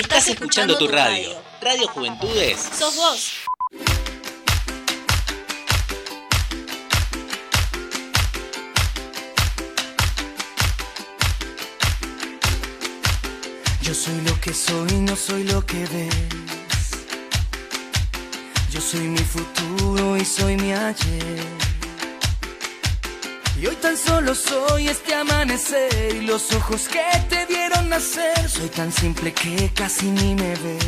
Estás escuchando tu radio. Radio Juventudes. Sos vos. Yo soy lo que soy, no soy lo que ves. Yo soy mi futuro y soy mi ayer. Y hoy tan solo soy este amanecer y los ojos que te dieron nacer. Soy tan simple que casi ni me ves.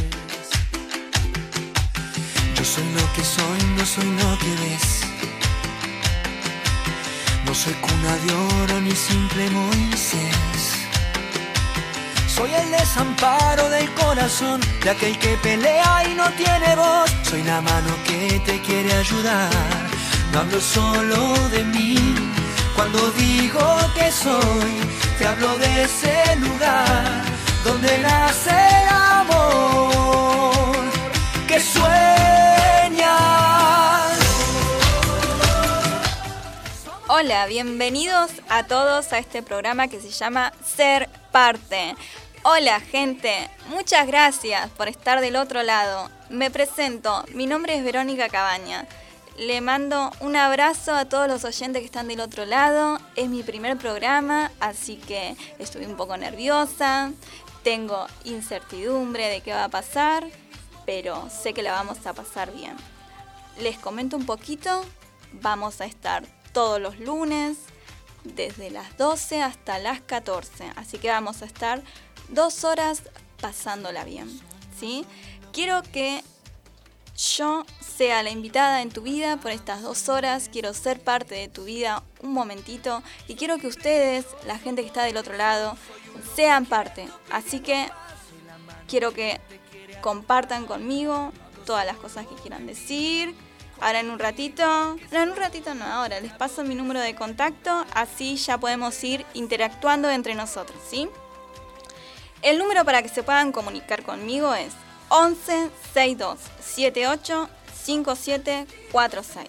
Yo soy lo que soy, no soy lo que ves. No soy cuna de oro ni simple Moisés. Soy el desamparo del corazón de aquel que pelea y no tiene voz. Soy la mano que te quiere ayudar. No hablo solo de mí. Cuando digo que soy, te hablo de ese lugar donde nace el amor que sueñas. Hola, bienvenidos a todos a este programa que se llama Ser Parte. Hola gente, muchas gracias por estar del otro lado. Me presento, mi nombre es Verónica Cabaña. Le mando un abrazo a todos los oyentes que están del otro lado. Es mi primer programa, así que estoy un poco nerviosa. Tengo incertidumbre de qué va a pasar, pero sé que la vamos a pasar bien. Les comento un poquito. Vamos a estar todos los lunes, desde las 12 hasta las 14. Así que vamos a estar dos horas pasándola bien. ¿sí? Quiero que yo sea la invitada en tu vida por estas dos horas, quiero ser parte de tu vida un momentito y quiero que ustedes, la gente que está del otro lado, sean parte. Así que quiero que compartan conmigo todas las cosas que quieran decir. Ahora en un ratito, no, en un ratito no, ahora les paso mi número de contacto, así ya podemos ir interactuando entre nosotros, ¿sí? El número para que se puedan comunicar conmigo es 11 62 78 57 46.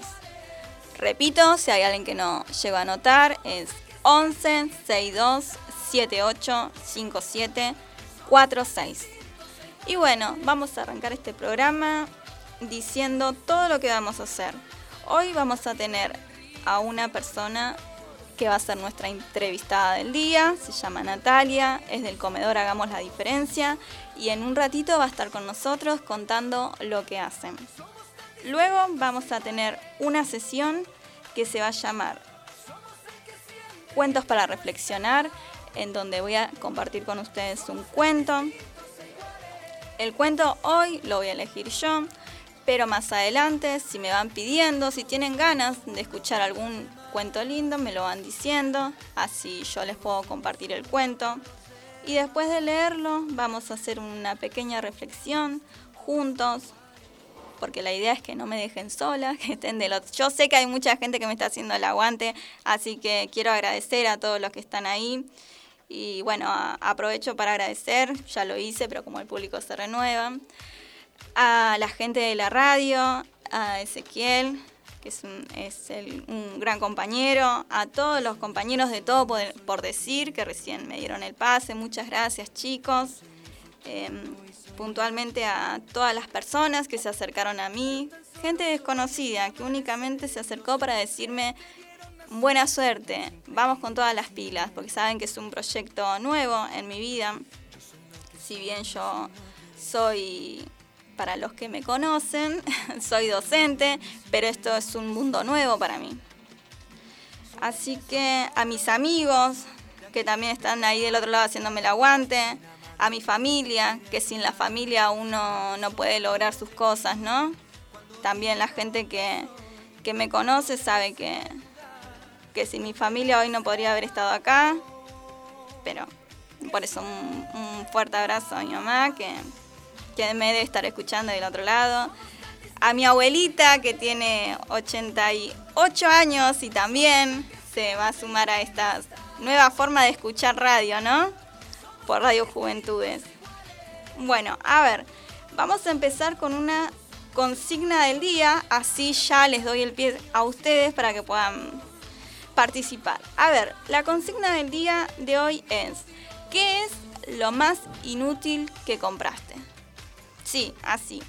Repito, si hay alguien que no llegó a anotar, es 11 62 78 57 46. Y bueno, vamos a arrancar este programa diciendo todo lo que vamos a hacer. Hoy vamos a tener a una persona que va a ser nuestra entrevistada del día, se llama Natalia, es del comedor Hagamos la Diferencia y en un ratito va a estar con nosotros contando lo que hacen. Luego vamos a tener una sesión que se va a llamar Cuentos para Reflexionar, en donde voy a compartir con ustedes un cuento. El cuento hoy lo voy a elegir yo, pero más adelante, si me van pidiendo, si tienen ganas de escuchar algún cuento lindo, me lo van diciendo, así yo les puedo compartir el cuento. Y después de leerlo, vamos a hacer una pequeña reflexión juntos, porque la idea es que no me dejen sola, que estén de los... Yo sé que hay mucha gente que me está haciendo el aguante, así que quiero agradecer a todos los que están ahí. Y bueno, aprovecho para agradecer, ya lo hice, pero como el público se renueva, a la gente de la radio, a Ezequiel, que es, un, es un gran compañero, a todos los compañeros de Todo por, Decir, que recién me dieron el pase, muchas gracias chicos, em, puntualmente a todas las personas que se acercaron a mí, gente desconocida que únicamente se acercó para decirme buena suerte, vamos con todas las pilas, porque saben que es un proyecto nuevo en mi vida, si bien yo soy para los que me conocen, soy docente, pero esto es un mundo nuevo para mí. Así que a mis amigos, que también están ahí del otro lado haciéndome el aguante, a mi familia, que sin la familia uno no puede lograr sus cosas, ¿no? También la gente que, me conoce sabe que, que sin mi familia hoy no podría haber estado acá, pero por eso un fuerte abrazo a mi mamá, que, que me debe estar escuchando del otro lado. A mi abuelita que tiene 88 años y también se va a sumar a esta nueva forma de escuchar radio, ¿no? Por Radio Juventudes. Bueno, a ver, vamos a empezar con una consigna del día, así ya les doy el pie a ustedes para que puedan participar. A ver, la consigna del día de hoy es, ¿qué es lo más inútil que compraste. Sí, así.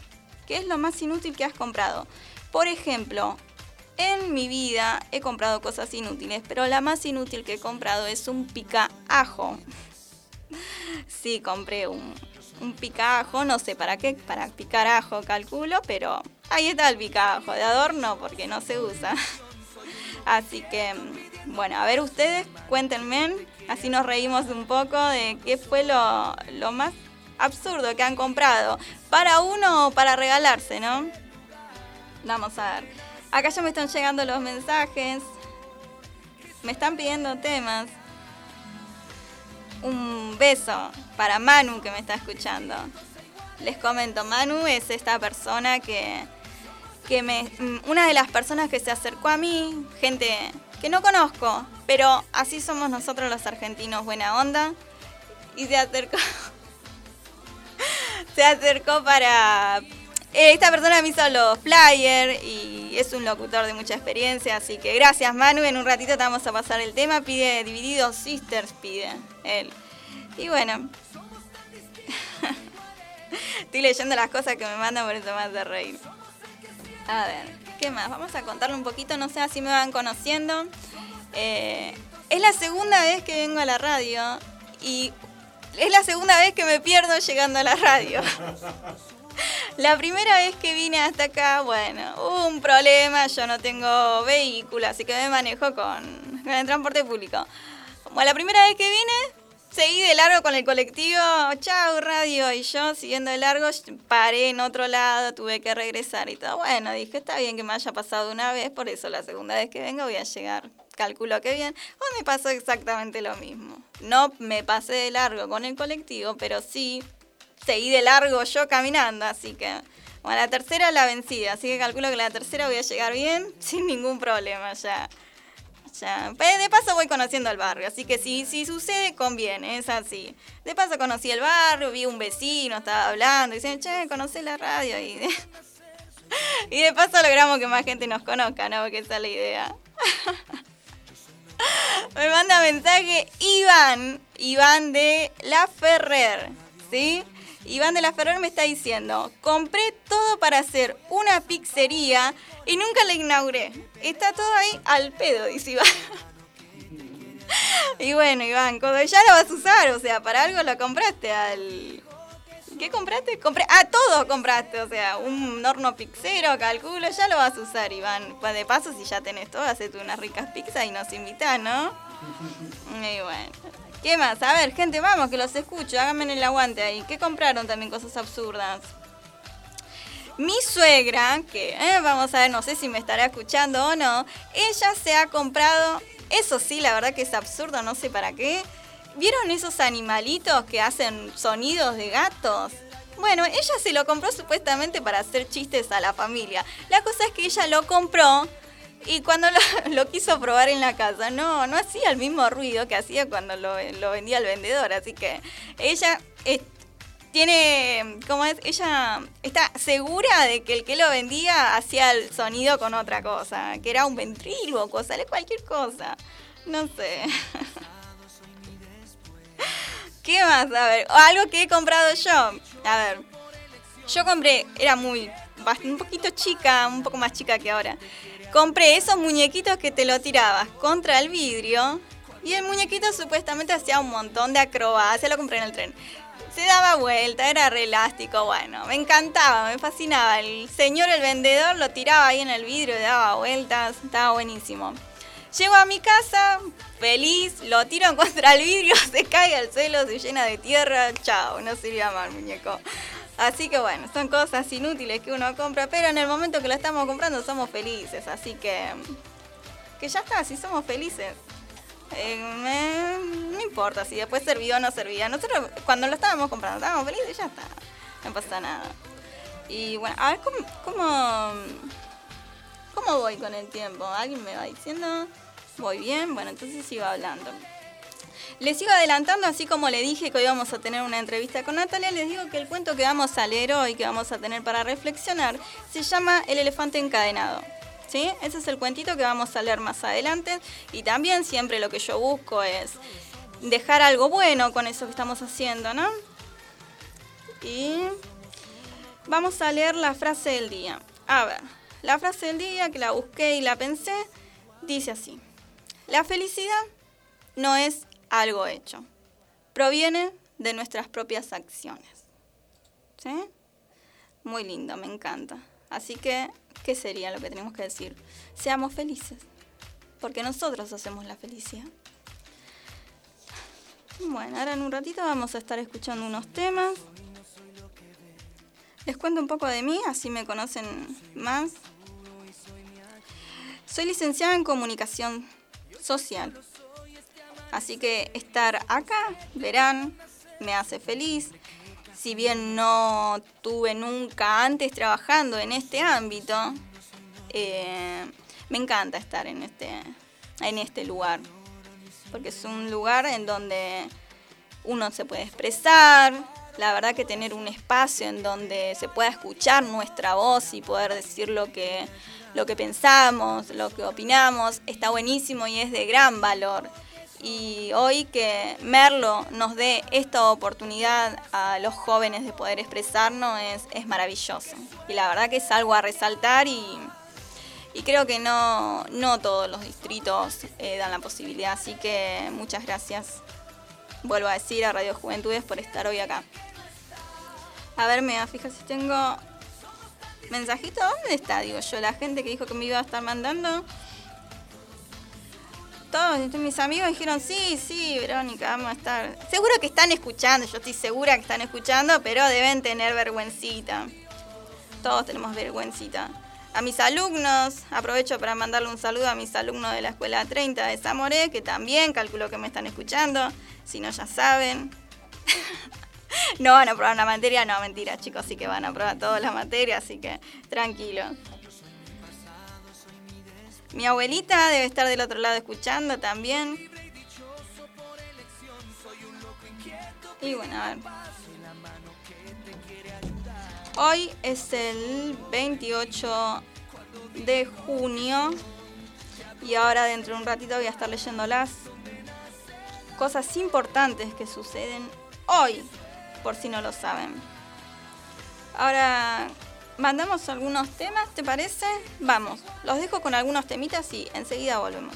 ¿Qué es lo más inútil que has comprado? Por ejemplo, en mi vida he comprado cosas inútiles, pero la más inútil que he comprado es un pica ajo. Sí, compré un, un picajo, no sé para qué, para picar ajo calculo, pero ahí está el picajo, de adorno porque no se usa. Así que, bueno, a ver ustedes, cuéntenme, así nos reímos un poco de qué fue lo más absurdo que han comprado, para uno o para regalarse, ¿no? Vamos a ver. Acá ya me están llegando los mensajes, me están pidiendo temas. Un beso para Manu que me está escuchando. Les comento, Manu es esta persona que, que me, mm, una de las personas que se acercó a mí, gente que no conozco, pero así somos nosotros los argentinos, buena onda, y se acercó, se acercó para, esta persona me hizo los flyers y es un locutor de mucha experiencia, así que gracias Manu, en un ratito te vamos a pasar el tema, pide Divididos Sisters, pide él. Y bueno, estoy leyendo las cosas que me mandan por eso más de reír. A ver, ¿qué más? Vamos a contarle un poquito, no sé, así me van conociendo. Eh, es la segunda vez que vengo a la radio y es la segunda vez que me pierdo llegando a la radio. La primera vez que vine hasta acá, bueno, hubo un problema, yo no tengo vehículo, así que me manejo con, con el transporte público. Bueno, la primera vez que vine, seguí de largo con el colectivo, chau radio, y yo siguiendo de largo paré en otro lado, tuve que regresar y todo. Bueno, dije, está bien que me haya pasado una vez, por eso la segunda vez que vengo voy a llegar, calculo que bien. O me pasó exactamente lo mismo. No me pasé de largo con el colectivo, pero sí seguí de largo yo caminando, así que... Bueno, la tercera la vencida, así que calculo que la tercera voy a llegar bien, sin ningún problema ya. Ya. De paso voy conociendo el barrio, así que si, si sucede, conviene, es así. De paso conocí el barrio, vi un vecino, estaba hablando, y dicen, che, conocí la radio. Y de, y de paso logramos que más gente nos conozca, ¿no? Porque esa es la idea. Me manda mensaje Iván, Iván de La Ferrer, ¿sí? Iván de la Ferrer me está diciendo, compré todo para hacer una pizzería y nunca la inauguré. Está todo ahí al pedo, dice Iván. y bueno, Iván, cuando ya lo vas a usar, o sea, para algo lo compraste al... ¿Qué compraste? Compré... Ah, todo compraste, o sea, un horno pizzero, calculo, ya lo vas a usar, Iván. Pues de paso, si ya tenés todo, hacete unas ricas pizzas y nos invitás, ¿no? Y bueno. ¿Qué más? A ver, gente, vamos, que los escucho, háganme el aguante ahí. ¿Qué compraron también cosas absurdas? Mi suegra, que eh, vamos a ver, no sé si me estará escuchando o no, ella se ha comprado, eso sí, la verdad que es absurdo, no sé para qué. ¿Vieron esos animalitos que hacen sonidos de gatos? Bueno, ella se lo compró supuestamente para hacer chistes a la familia. La cosa es que ella lo compró y cuando lo, quiso probar en la casa, no, no hacía el mismo ruido que hacía cuando lo, vendía el vendedor. Así que ella tiene, ¿cómo es? Ella está segura de que el que lo vendía hacía el sonido con otra cosa, que era un ventríloco, sale cualquier cosa. No sé. ¿Qué más? A ver, algo que he comprado yo. A ver, yo compré, era muy, un poquito chica, un poco más chica que ahora compré esos muñequitos que te lo tirabas contra el vidrio y el muñequito supuestamente hacía un montón de acrobacias, lo compré en el tren. Se daba vuelta, era re elástico, bueno, me encantaba, me fascinaba. El señor, el vendedor, lo tiraba ahí en el vidrio, daba vueltas, estaba buenísimo. Llego a mi casa, feliz, lo tiro contra el vidrio, se cae al suelo, se llena de tierra, chao, no sirve más muñeco. Así que bueno, son cosas inútiles que uno compra, pero en el momento que lo estamos comprando somos felices, así que que ya está, si somos felices. Eh, no importa si después servía o no servía. Nosotros cuando lo estábamos comprando estábamos felices y ya está. No pasa nada. Y bueno, a ver cómo, cómo, cómo voy con el tiempo. ¿Alguien me va diciendo? ¿Voy bien? Bueno, entonces sigo hablando. Les sigo adelantando, así como le dije que hoy vamos a tener una entrevista con Natalia, les digo que el cuento que vamos a leer hoy, que vamos a tener para reflexionar, se llama El elefante encadenado. ¿Sí? Ese es el cuentito que vamos a leer más adelante. Y también siempre lo que yo busco es dejar algo bueno con eso que estamos haciendo, ¿no? Y vamos a leer la frase del día. A ver, la frase del día que la busqué y la pensé dice así. La felicidad no es algo hecho, proviene de nuestras propias acciones. ¿Sí? Muy lindo, me encanta. Así que, ¿qué sería lo que tenemos que decir? Seamos felices, porque nosotros hacemos la felicidad. Bueno, ahora en un ratito vamos a estar escuchando unos temas. Les cuento un poco de mí, así me conocen más. Soy licenciada en comunicación social. Así que estar acá, verán, me hace feliz. Si bien no tuve nunca antes trabajando en este ámbito, eh, me encanta estar en este, en este lugar porque es un lugar en donde uno se puede expresar, la verdad que tener un espacio en donde se pueda escuchar nuestra voz y poder decir lo que, lo que pensamos, lo que opinamos, está buenísimo y es de gran valor. Y hoy que Merlo nos dé esta oportunidad a los jóvenes de poder expresarnos es, maravilloso. Y la verdad que es algo a resaltar y, y creo que no, no todos los distritos eh, dan la posibilidad, así que muchas gracias, vuelvo a decir, a Radio Juventudes por estar hoy acá. A ver, me fija si tengo mensajito, ¿dónde está? Digo yo, la gente que dijo que me iba a estar mandando. Todos mis amigos dijeron, sí, sí, Verónica, vamos a estar. Seguro que están escuchando, yo estoy segura que están escuchando, pero deben tener vergüencita. Todos tenemos vergüencita a mis alumnos, aprovecho para mandarle un saludo a mis alumnos de la Escuela 30 de Zamoré, que también calculo que me están escuchando, si no ya saben. no van a probar una materia, no, mentira chicos, sí que van a probar todas las materias, así que tranquilo. Mi abuelita debe estar del otro lado escuchando también. Y bueno, a ver. Hoy es el 28 de junio y ahora dentro de un ratito voy a estar leyendo las cosas importantes que suceden hoy, por si no lo saben. Ahora, mandamos algunos temas, ¿te parece? Vamos, los dejo con algunos temitas y enseguida volvemos.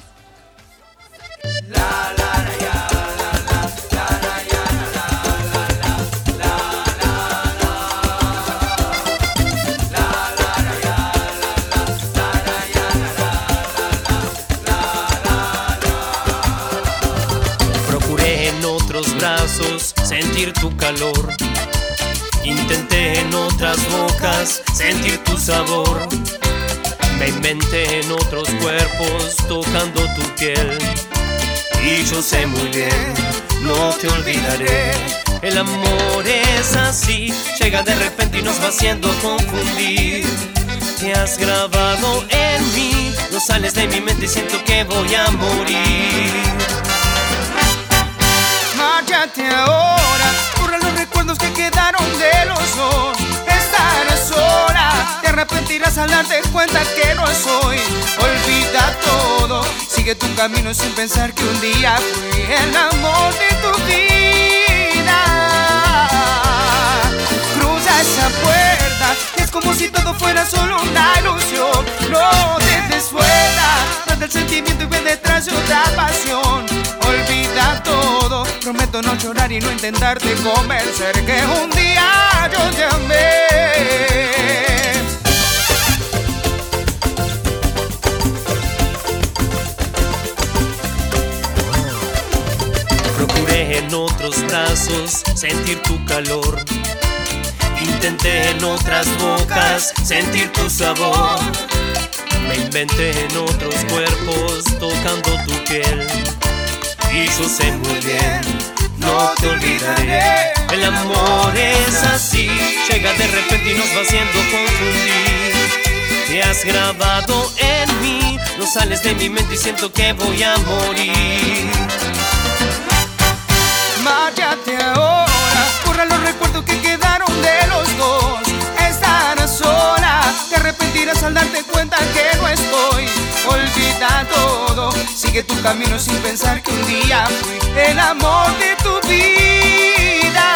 Sentir tu calor. Intenté en otras bocas sentir tu sabor. Me inventé en otros cuerpos tocando tu piel. Y yo sé muy bien, no te olvidaré. El amor es así, llega de repente y nos va haciendo confundir. Te has grabado en mí, no sales de mi mente y siento que voy a morir márchate ahora. Borra los recuerdos que quedaron de los dos. Estarás sola, te arrepentirás al darte cuenta que no soy. Olvida todo, sigue tu camino sin pensar que un día fui el amor de tu vida. Cruza esa puerta, como si todo fuera solo una ilusión. No te des vuelta, el sentimiento y ve detrás de otra pasión. Olvida todo, prometo no llorar y no intentarte convencer que un día yo te amé. En otros brazos sentir tu calor. Intenté en otras bocas sentir tu sabor me inventé en otros cuerpos tocando tu piel. Y yo sé muy bien, no te olvidaré. El amor es así, llega de repente y nos va haciendo confundir. Te has grabado en mí, no sales de mi mente y siento que voy a morir. Márchate ahora, borra los recuerdos que al darte cuenta que no estoy. Olvida todo, Sigue tu camino sin pensar que un día fui el amor de tu vida.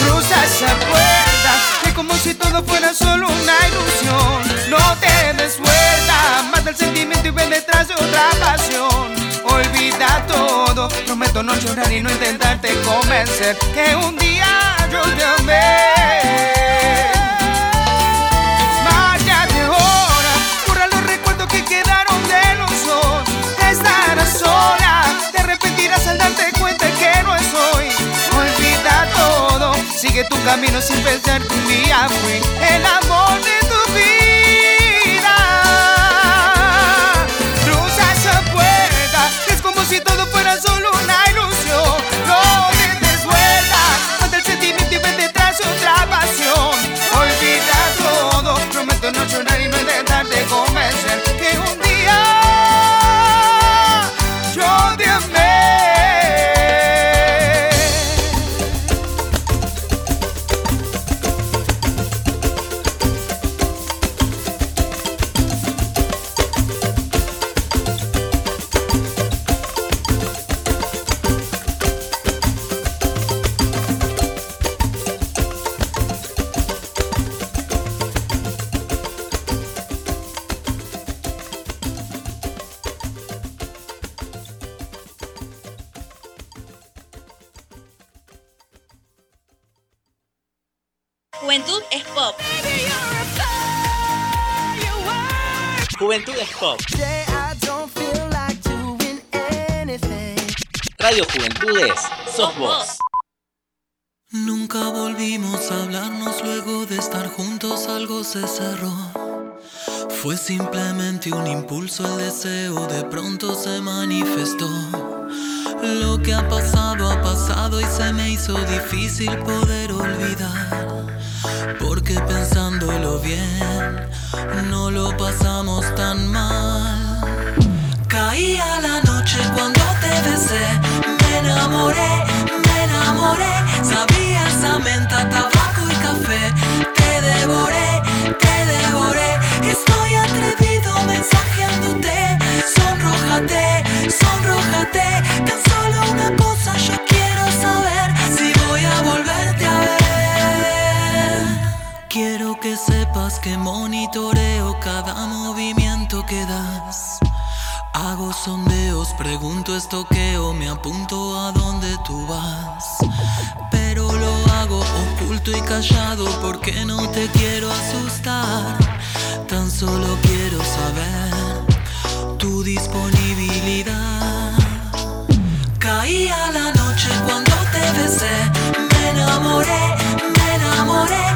Cruza esa puerta, que como si todo fuera solo una ilusión. No te des vuelta, mata el sentimiento y ven detrás de otra pasión. Olvida todo, prometo no llorar y no intentarte convencer que un día yo te amé. Al darte cuenta que no estoy. Olvida todo, sigue tu camino sin pensar que un día fui el amor de tu vida. Cruza esa puerta, es como si todo fuera solo una ilusión. No te des vuelta, ante el sentimiento y ven detrás otra pasión. Olvida todo, prometo no llorar y no intentarte convencer que un Radio Juventudes, sos vos. Nunca volvimos a hablarnos luego de estar juntos, algo se cerró. Fue simplemente un impulso, el deseo de pronto se manifestó. Lo que ha pasado ha pasado y se me hizo difícil poder olvidar. Porque pensándolo bien, no lo pasamos tan mal. Caía la noche cuando te besé, me enamoré, me enamoré. Sabía esa menta, tabaco y café, te devoré, te devoré. Estoy atrevido mensajeándote, sonrójate, sonrójate. Tan solo una cosa yo apunto a donde tú vas. Pero lo hago oculto y callado porque no te quiero asustar. Tan solo quiero saber tu disponibilidad. Caía la noche cuando te besé, me enamoré, me enamoré.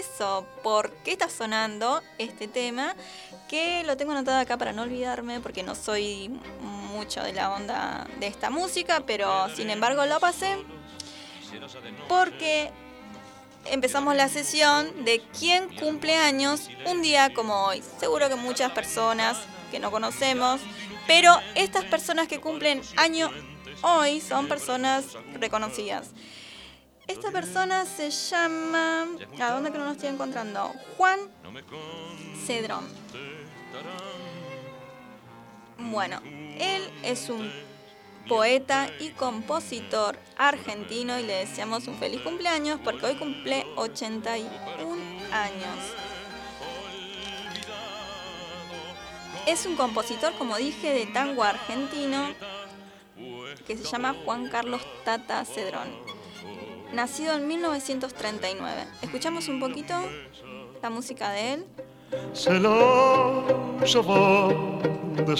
Eso? ¿Por qué está sonando este tema? Que lo tengo anotado acá para no olvidarme porque no soy mucho de la onda de esta música, pero sin embargo lo pasé porque empezamos la sesión de quién cumple años un día como hoy. Seguro que muchas personas que no conocemos, pero estas personas que cumplen año hoy son personas reconocidas. Esta persona se llama. ¿A dónde que no lo estoy encontrando? Juan Cedrón. Bueno, él es un poeta y compositor argentino y le deseamos un feliz cumpleaños porque hoy cumple 81 años. Es un compositor, como dije, de tango argentino que se llama Juan Carlos Tata Cedrón nacido en 1939. Escuchamos un poquito la música de él. Je vais de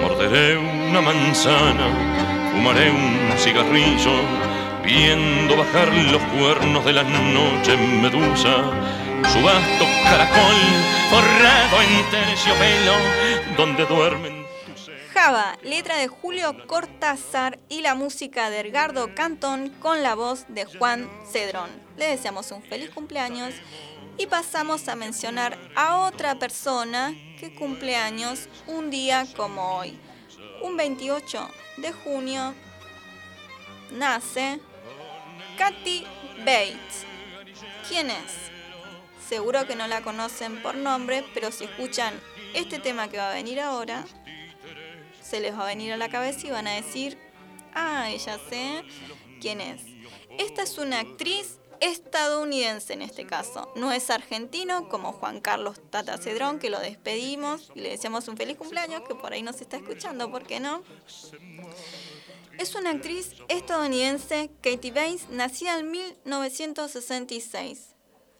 Morderé una manzana, fumaré un cigarrillo, viendo bajar los cuernos de la noche medusa su vasto caracol donde duermen Java, letra de Julio Cortázar y la música de Edgardo Cantón con la voz de Juan Cedrón. Le deseamos un feliz cumpleaños y pasamos a mencionar a otra persona que cumple años un día como hoy. Un 28 de junio nace Katy Bates. ¿Quién es? Seguro que no la conocen por nombre, pero si escuchan este tema que va a venir ahora, se les va a venir a la cabeza y van a decir, ah, ya sé quién es. Esta es una actriz estadounidense en este caso. No es argentino como Juan Carlos Tata Cedrón, que lo despedimos y le deseamos un feliz cumpleaños, que por ahí nos está escuchando, ¿por qué no? Es una actriz estadounidense, Katie Bates, nacida en 1966.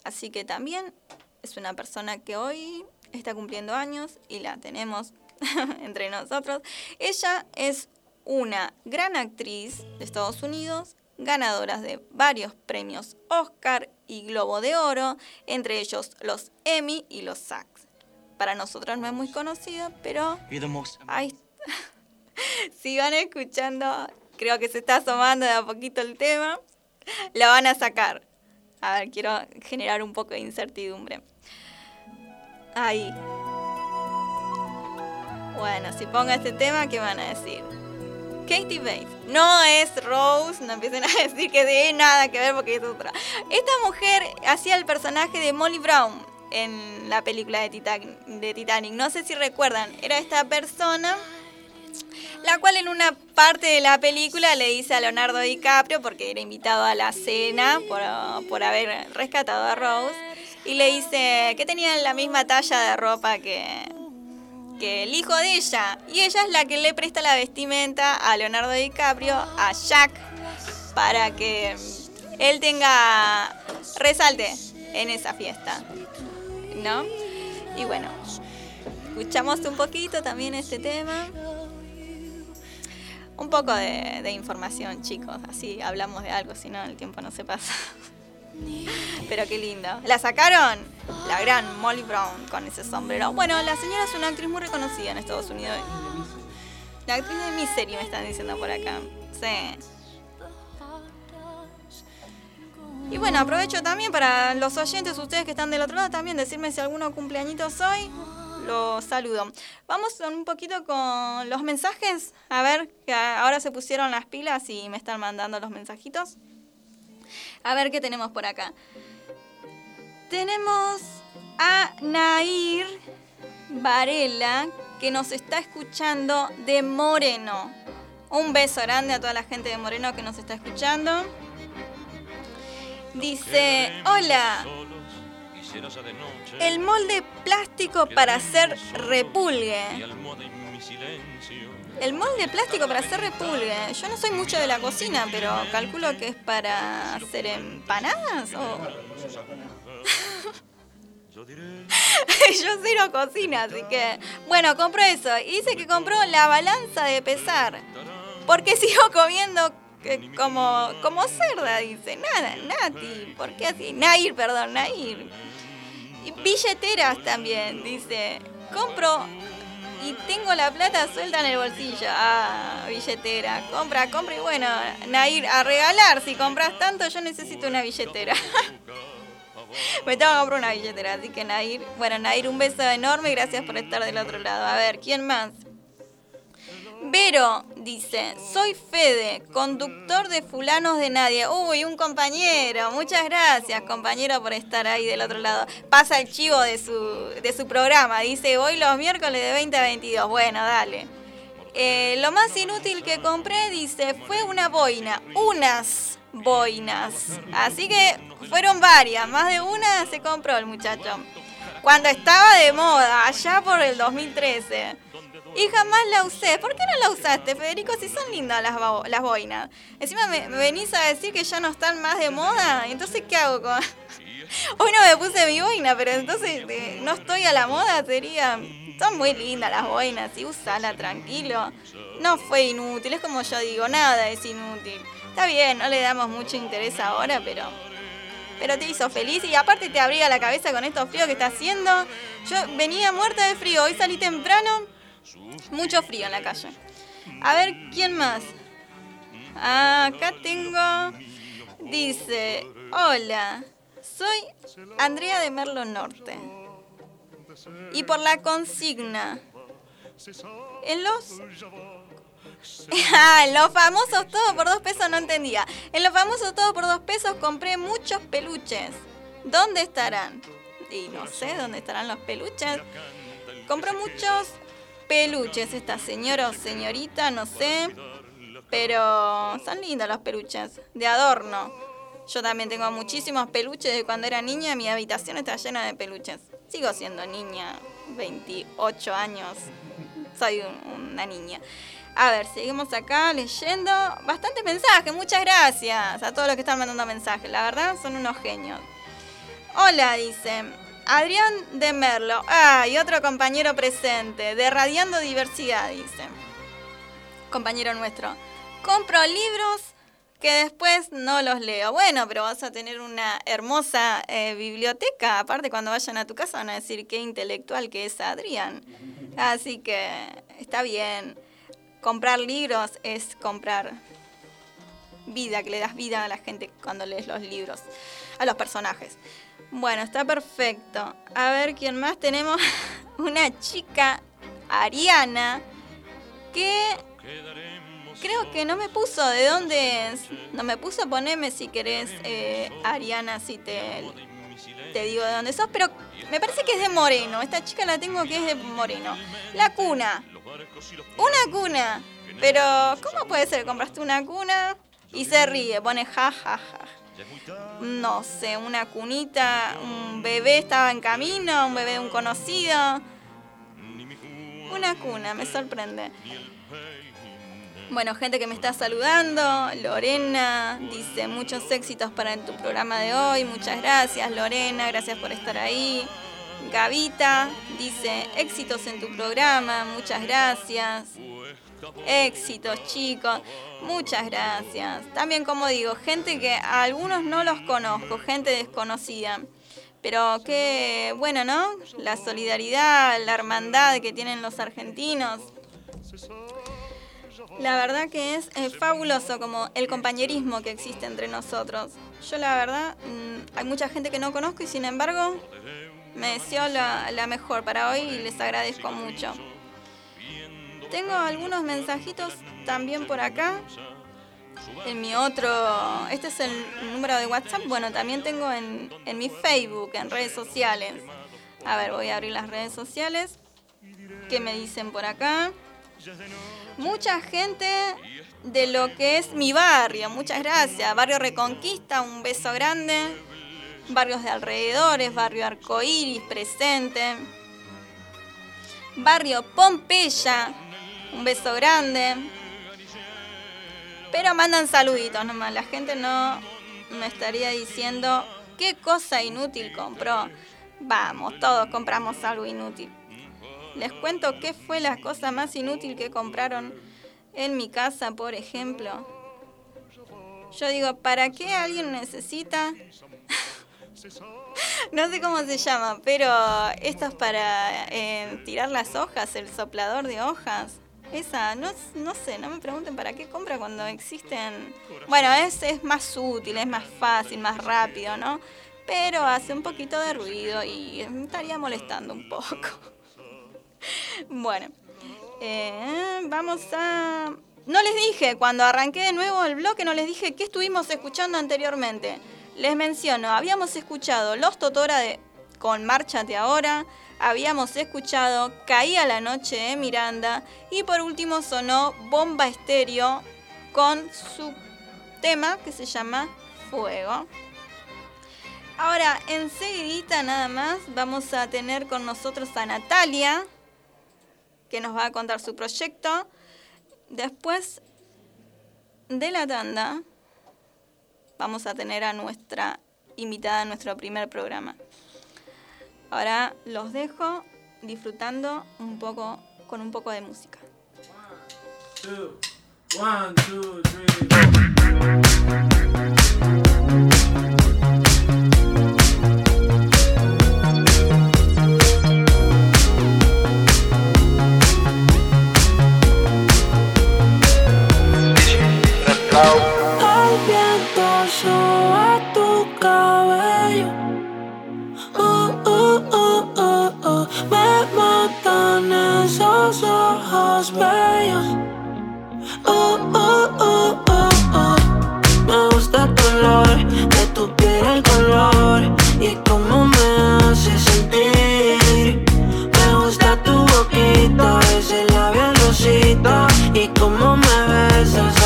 Así que también es una persona que hoy está cumpliendo años y la tenemos entre nosotros. Ella es una gran actriz de Estados Unidos, ganadora de varios premios Oscar y Globo de Oro, entre ellos los Emmy y los SAG. Para nosotros no es muy conocida, pero ahí si van escuchando, creo que se está asomando de a poquito el tema, la van a sacar. A ver, quiero generar un poco de incertidumbre. Ahí. Bueno, si pongo este tema, ¿qué van a decir? Katie Bates. No es Rose, no empiecen a decir que tiene nada que ver porque es otra. Esta mujer hacía el personaje de Molly Brown en la película de de Titanic. No sé si recuerdan, era esta persona la cual en una parte de la película le dice a Leonardo DiCaprio, porque era invitado a la cena por, haber rescatado a Rose, y le dice que tenía la misma talla de ropa que, que el hijo de ella. Y ella es la que le presta la vestimenta a Leonardo DiCaprio, a Jack, para que él tenga resalte en esa fiesta. ¿No? Y bueno, escuchamos un poquito también este tema. Un poco de, información, chicos. Así hablamos de algo, si no el tiempo no se pasa. Pero qué lindo. ¿La sacaron? La gran Molly Brown con ese sombrero. Bueno, la señora es una actriz muy reconocida en Estados Unidos. La actriz de Misery me están diciendo por acá. Sí. Y bueno, aprovecho también para los oyentes, ustedes que están del otro lado, también decirme si alguno cumpleañitos hoy los saludo. Vamos un poquito con los mensajes. A ver, que ahora se pusieron las pilas y me están mandando los mensajitos. A ver qué tenemos por acá. Tenemos a Nair Varela que nos está escuchando de Moreno. Un beso grande a toda la gente de Moreno que nos está escuchando. Dice, hola, el molde plástico para hacer repulgue. El molde plástico para hacer repulgue. Yo no soy mucho de la cocina, pero calculo que es para hacer empanadas o... Yo cero cocina, así que. Bueno, compró eso. Y dice que compró la balanza de pesar. Porque sigo comiendo que- como, como cerda, dice. Nada, Nati. ¿Por qué así? Nair, perdón, Nair. Billeteras también, dice. Compro y tengo la plata suelta en el bolsillo. Ah, billetera. Compra, compra y bueno, Nair, a regalar. Si compras tanto, yo necesito una billetera. Me tengo que comprar una billetera, así que Nair. Bueno, Nair, un beso enorme y gracias por estar del otro lado. A ver, ¿quién más? Vero dice, soy Fede, conductor de Fulanos de Nadie. Uy, un compañero. Muchas gracias, compañero, por estar ahí del otro lado. Pasa el chivo de su, de su programa. Dice, hoy los miércoles de 20 a 22. Bueno, dale. Eh, lo más inútil que compré, dice, fue una boina. Unas boinas. Así que fueron varias. Más de una se compró el muchacho. Cuando estaba de moda, allá por el 2013. Y jamás la usé. ¿Por qué no la usaste, Federico? Si son lindas las, las boinas. Encima me, me venís a decir que ya no están más de moda. Entonces, ¿qué hago con...? Hoy no me puse mi boina, pero entonces eh, no estoy a la moda, sería... Son muy lindas las boinas, y usala tranquilo. No fue inútil, es como yo digo, nada es inútil. Está bien, no le damos mucho interés ahora, pero... Pero te hizo feliz y aparte te abriga la cabeza con estos fríos que está haciendo. Yo venía muerta de frío, hoy salí temprano, mucho frío en la calle. A ver, ¿quién más? Acá tengo. Dice: Hola, soy Andrea de Merlo Norte. Y por la consigna. En los. Ah, los famosos todo por dos pesos no entendía. En los famosos todo por dos pesos compré muchos peluches. ¿Dónde estarán? Y no sé dónde estarán los peluches. Compró muchos peluches esta señora o señorita, no sé. Pero son lindos los peluches, de adorno. Yo también tengo muchísimos peluches de cuando era niña. Mi habitación está llena de peluches. Sigo siendo niña, 28 años. Soy un- una niña. A ver, seguimos acá leyendo. Bastantes mensajes, muchas gracias a todos los que están mandando mensajes. La verdad, son unos genios. Hola, dice. Adrián de Merlo. Ah, y otro compañero presente. De Radiando Diversidad, dice. Compañero nuestro. Compro libros que después no los leo. Bueno, pero vas a tener una hermosa eh, biblioteca. Aparte, cuando vayan a tu casa van a decir qué intelectual que es Adrián. Así que está bien. Comprar libros es comprar vida, que le das vida a la gente cuando lees los libros, a los personajes. Bueno, está perfecto. A ver quién más tenemos. Una chica, Ariana, que creo que no me puso de dónde es. No me puso, poneme si querés, eh, Ariana, si te, te digo de dónde sos, pero me parece que es de Moreno. Esta chica la tengo que es de Moreno. La cuna. Una cuna. Pero, ¿cómo puede ser? Compraste una cuna y se ríe, pone ja, ja, ja. No sé, una cunita, un bebé estaba en camino, un bebé de un conocido. Una cuna, me sorprende. Bueno, gente que me está saludando. Lorena dice muchos éxitos para tu programa de hoy. Muchas gracias, Lorena. Gracias por estar ahí. Gavita dice éxitos en tu programa. Muchas gracias. Éxitos, chicos. Muchas gracias. También, como digo, gente que a algunos no los conozco, gente desconocida. Pero qué bueno, ¿no? La solidaridad, la hermandad que tienen los argentinos. La verdad que es fabuloso como el compañerismo que existe entre nosotros. Yo la verdad, mm, hay mucha gente que no conozco y sin embargo me deseó la, la mejor para hoy y les agradezco mucho. Tengo algunos mensajitos también por acá. En mi otro, este es el número de WhatsApp. Bueno, también tengo en, en mi Facebook, en redes sociales. A ver, voy a abrir las redes sociales. ¿Qué me dicen por acá? Mucha gente de lo que es mi barrio, muchas gracias. Barrio Reconquista, un beso grande. Barrios de alrededores, barrio Arcoíris, presente. Barrio Pompeya, un beso grande. Pero mandan saluditos nomás. La gente no me estaría diciendo qué cosa inútil compró. Vamos, todos compramos algo inútil. Les cuento qué fue la cosa más inútil que compraron en mi casa, por ejemplo. Yo digo, ¿para qué alguien necesita? no sé cómo se llama, pero esto es para eh, tirar las hojas, el soplador de hojas. Esa, no, no sé, no me pregunten para qué compra cuando existen... Bueno, es, es más útil, es más fácil, más rápido, ¿no? Pero hace un poquito de ruido y me estaría molestando un poco. bueno, eh, vamos a... No les dije, cuando arranqué de nuevo el bloque, no les dije qué estuvimos escuchando anteriormente. Les menciono, habíamos escuchado Los Totora de, con Márchate Ahora, habíamos escuchado Caía la Noche de Miranda y por último sonó Bomba Estéreo con su tema que se llama Fuego. Ahora, enseguidita nada más vamos a tener con nosotros a Natalia, que nos va a contar su proyecto. Después de la tanda, vamos a tener a nuestra invitada en nuestro primer programa. Ahora los dejo disfrutando un poco con un poco de música. Oh, oh, oh, oh, oh. Me gusta el color de tu piel, el color y cómo me hace sentir. Me gusta tu boquita, ese labial rosita y cómo me besas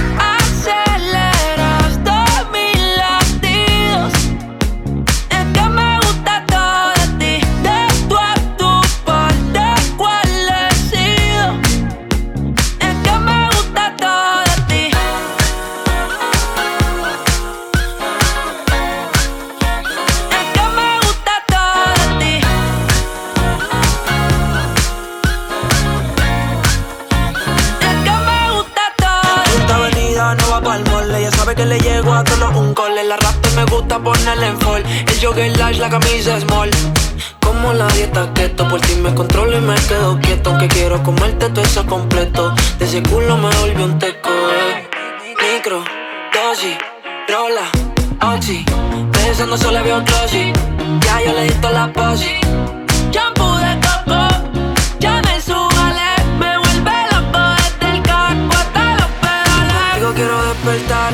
Ponerle en fall. El jogger large, la camisa small. Como la dieta keto, por ti me controlo y me quedo quieto. Que quiero comerte todo eso completo. De ese culo me volvió un teco, eh. Micro, dosis, rola, oxi. Pensando solo veo glossy. Ya yo le di toda la posi. Shampoo de coco, ya me subale. Me vuelve loco desde el carro hasta los pedales. Digo quiero despertar,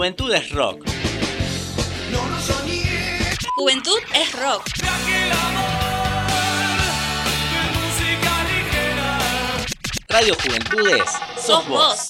Juventud es rock. Juventud es rock. Radio Juventudes, sos vos.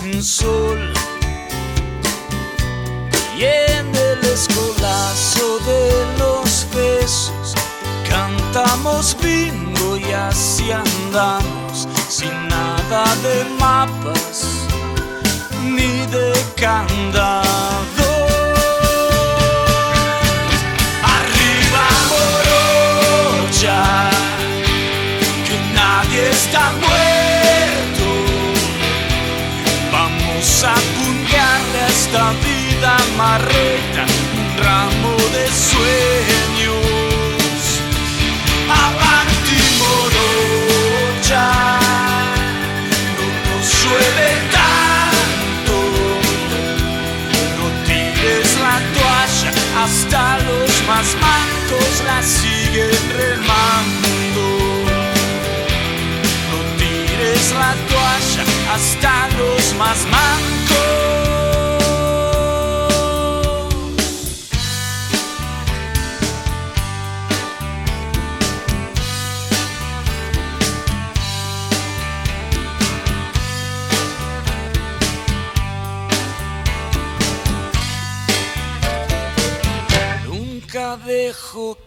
sin sol. Y en el escolazo de los besos cantamos bingo y así andamos sin nada de mapas ni de candado. Arriba morocha, que nadie está muerto. Un ramo de sueños. Avanti morocha, no nos suele tanto. No tires la toalla, hasta los más mancos la siguen remando. No tires la toalla, hasta los más mancos.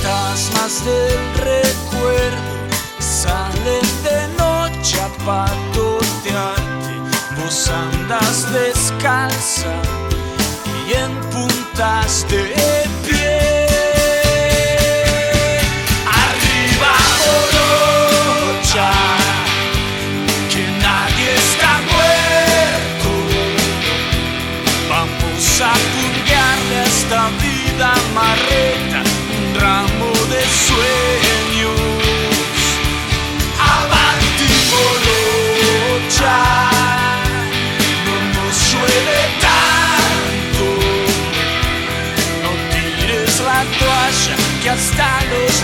Fantasmas del recuerdo salen de noche a patotearte, vos andas descalza y en puntas de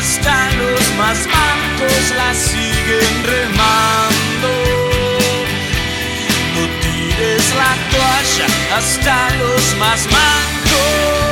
Hasta los más mancos la siguen remando. No tires la toalla, hasta los más mancos.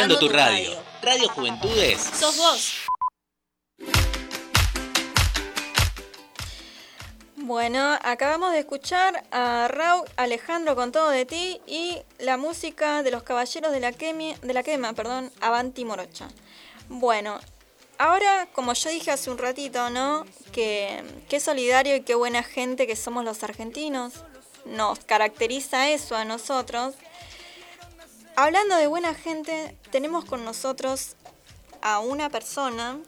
Escuchando tu radio. Radio Juventudes. Sos vos. Bueno, acabamos de escuchar a Raúl Alejandro con todo de ti y la música de los caballeros de la, quemi- de la quema, perdón, Avanti Morocha. Bueno, ahora, como yo dije hace un ratito, ¿no? Que qué solidario y qué buena gente que somos los argentinos. Nos caracteriza eso a nosotros. Hablando de buena gente, tenemos con nosotros a una persona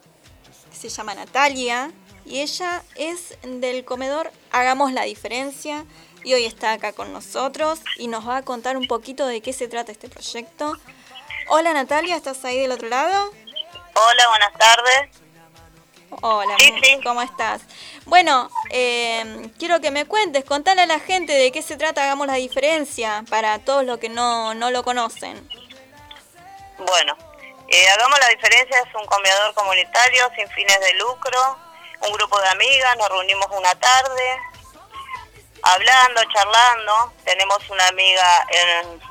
que se llama Natalia y ella es del comedor Hagamos la Diferencia y hoy está acá con nosotros y nos va a contar un poquito de qué se trata este proyecto. Hola Natalia, ¿estás ahí del otro lado? Hola, buenas tardes. Hola, Sí, mu- sí. ¿cómo estás? Bueno, eh, quiero que me cuentes, contale a la gente de qué se trata Hagamos la Diferencia para todos los que no, no lo conocen. Bueno, eh, Hagamos la Diferencia es un comedor comunitario sin fines de lucro, un grupo de amigas, nos reunimos una tarde, hablando, charlando, tenemos una amiga en,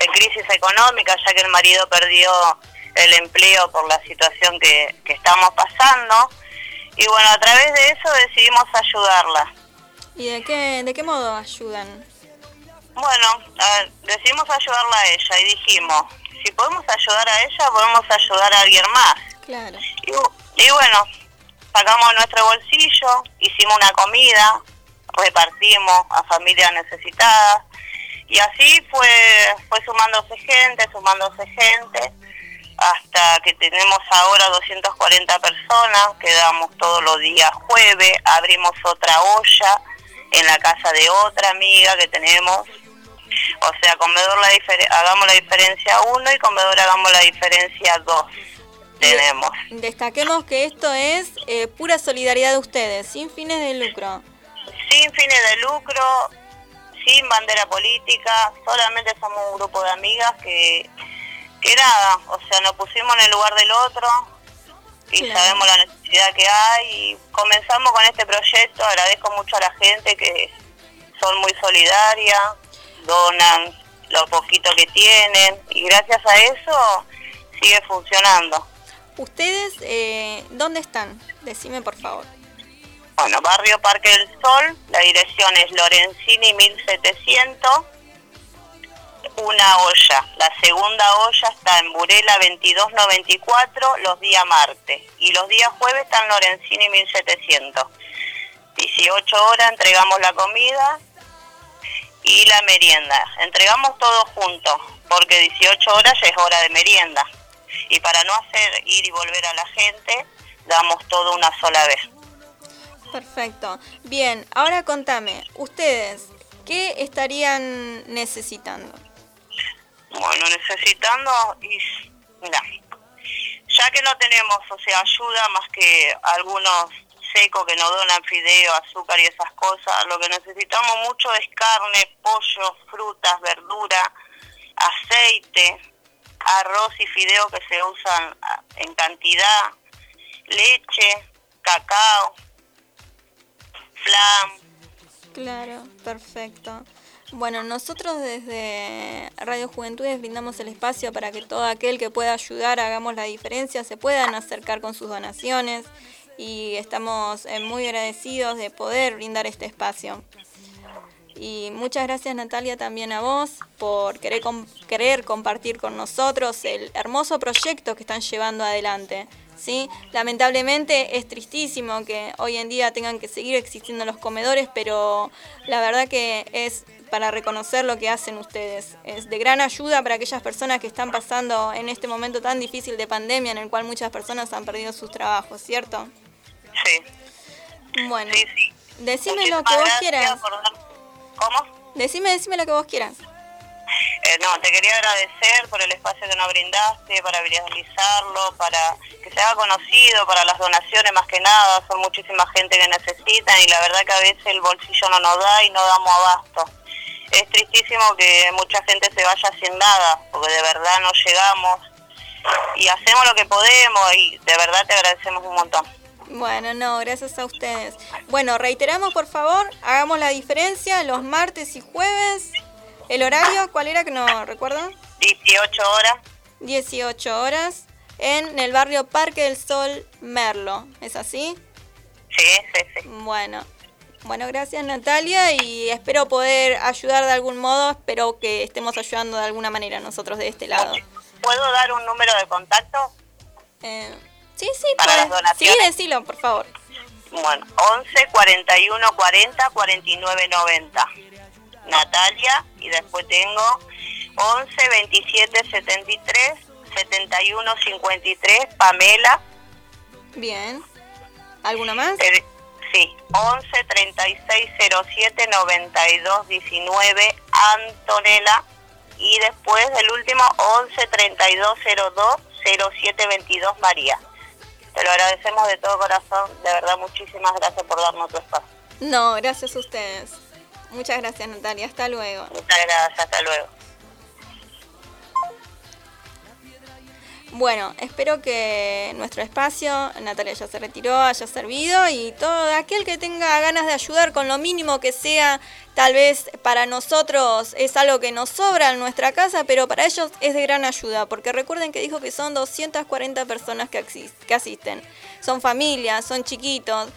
en crisis económica, ya que el marido perdió el empleo por la situación que, que estamos pasando, y bueno, a través de eso decidimos ayudarla. ¿Y de qué, de qué modo ayudan? Bueno, ver, decidimos ayudarla a ella y dijimos, si podemos ayudar a ella, podemos ayudar a alguien más. Claro. Y, y bueno, sacamos nuestro bolsillo, hicimos una comida, repartimos a familias necesitadas y así fue, fue sumándose gente, sumándose gente, hasta que tenemos ahora 240 personas, que damos todos los días jueves, abrimos otra olla en la casa de otra amiga que tenemos. O sea, comedor la hagamos la diferencia 1 y comedor hagamos la diferencia 2 tenemos. Destaquemos que esto es eh, pura solidaridad de ustedes, sin fines de lucro. Sin fines de lucro, sin bandera política, solamente somos un grupo de amigas que, que nada, o sea, nos pusimos en el lugar del otro y Claro. sabemos la necesidad que hay y comenzamos con este proyecto, agradezco mucho a la gente que son muy solidarias, donan lo poquito que tienen y gracias a eso sigue funcionando. ¿Ustedes eh, dónde están? Decime por favor. Bueno, Barrio Parque del Sol, la dirección es Lorenzini 1700, una olla. La segunda olla está en Burela 2294 los días martes y los días jueves está en Lorenzini 1700. 18 horas entregamos la comida y la merienda. Entregamos todo junto porque 18 horas ya es hora de merienda. Y para no hacer ir y volver a la gente, damos todo una sola vez. Perfecto. Bien, ahora contame, ustedes, ¿qué estarían necesitando? Bueno, necesitando, y mira, ya que no tenemos, o sea, ayuda más que algunos secos que nos donan fideo, azúcar y esas cosas, lo que necesitamos mucho es carne, pollo, frutas, verdura, aceite, arroz y fideo que se usan en cantidad, leche, cacao, flan, Claro, perfecto. Bueno, nosotros desde Radio Juventudes brindamos el espacio para que todo aquel que pueda ayudar, hagamos la diferencia, se puedan acercar con sus donaciones y estamos eh, muy agradecidos de poder brindar este espacio. Y muchas gracias Natalia también a vos por querer, querer compartir con nosotros el hermoso proyecto que están llevando adelante. ¿Sí? Lamentablemente es tristísimo que hoy en día tengan que seguir existiendo los comedores, pero la verdad que es para reconocer lo que hacen ustedes. Es de gran ayuda para aquellas personas que están pasando en este momento tan difícil de pandemia en el cual muchas personas han perdido sus trabajos, ¿cierto? sí, Bueno, sí, sí. decime lo que vos quieras. por ¿Cómo? Decime, decime lo que vos quieras. Eh, no, te quería agradecer por el espacio que nos brindaste, para viralizarlo, para que se haga conocido, para las donaciones más que nada. Son muchísima gente que necesitan y la verdad que a veces el bolsillo no nos da y no damos abasto. Es tristísimo que mucha gente se vaya sin nada, porque de verdad no llegamos y hacemos lo que podemos y de verdad te agradecemos un montón. Bueno, no, gracias a ustedes. Bueno, reiteramos por favor, hagamos la diferencia los martes y jueves. ¿El horario cuál era que no recuerdan? 18 horas. 18 horas en el barrio Parque del Sol Merlo. ¿Es así? Sí, sí, sí. Bueno. Bueno, gracias Natalia y espero poder ayudar de algún modo, espero que estemos ayudando de alguna manera nosotros de este lado. ¿Puedo dar un número de contacto? Eh, sí, sí, Para las puedes. Sí, donaciones. decilo, por favor. Bueno, 11 41 40 49 90. Natalia y después tengo 11 27 73 71 53 Pamela. Bien. ¿Alguno más? Eh, sí, 11 36 07 92 19 Antonella y después el último 11 32 02 07 22 María. Te lo agradecemos de todo corazón, de verdad muchísimas gracias por darnos tu espacio. No, gracias a ustedes. Muchas gracias Natalia, hasta luego. Muchas gracias, hasta luego. Bueno, espero que nuestro espacio, Natalia ya se retiró, haya servido y todo aquel que tenga ganas de ayudar con lo mínimo que sea, tal vez para nosotros es algo que nos sobra en nuestra casa, pero para ellos es de gran ayuda, porque recuerden que dijo que son 240 personas que, asisten. Son familias, son chiquitos,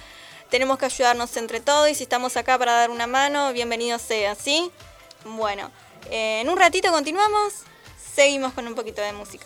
tenemos que ayudarnos entre todos y si estamos acá para dar una mano, bienvenido sea, ¿sí? Bueno, eh, en un ratito continuamos, seguimos con un poquito de música.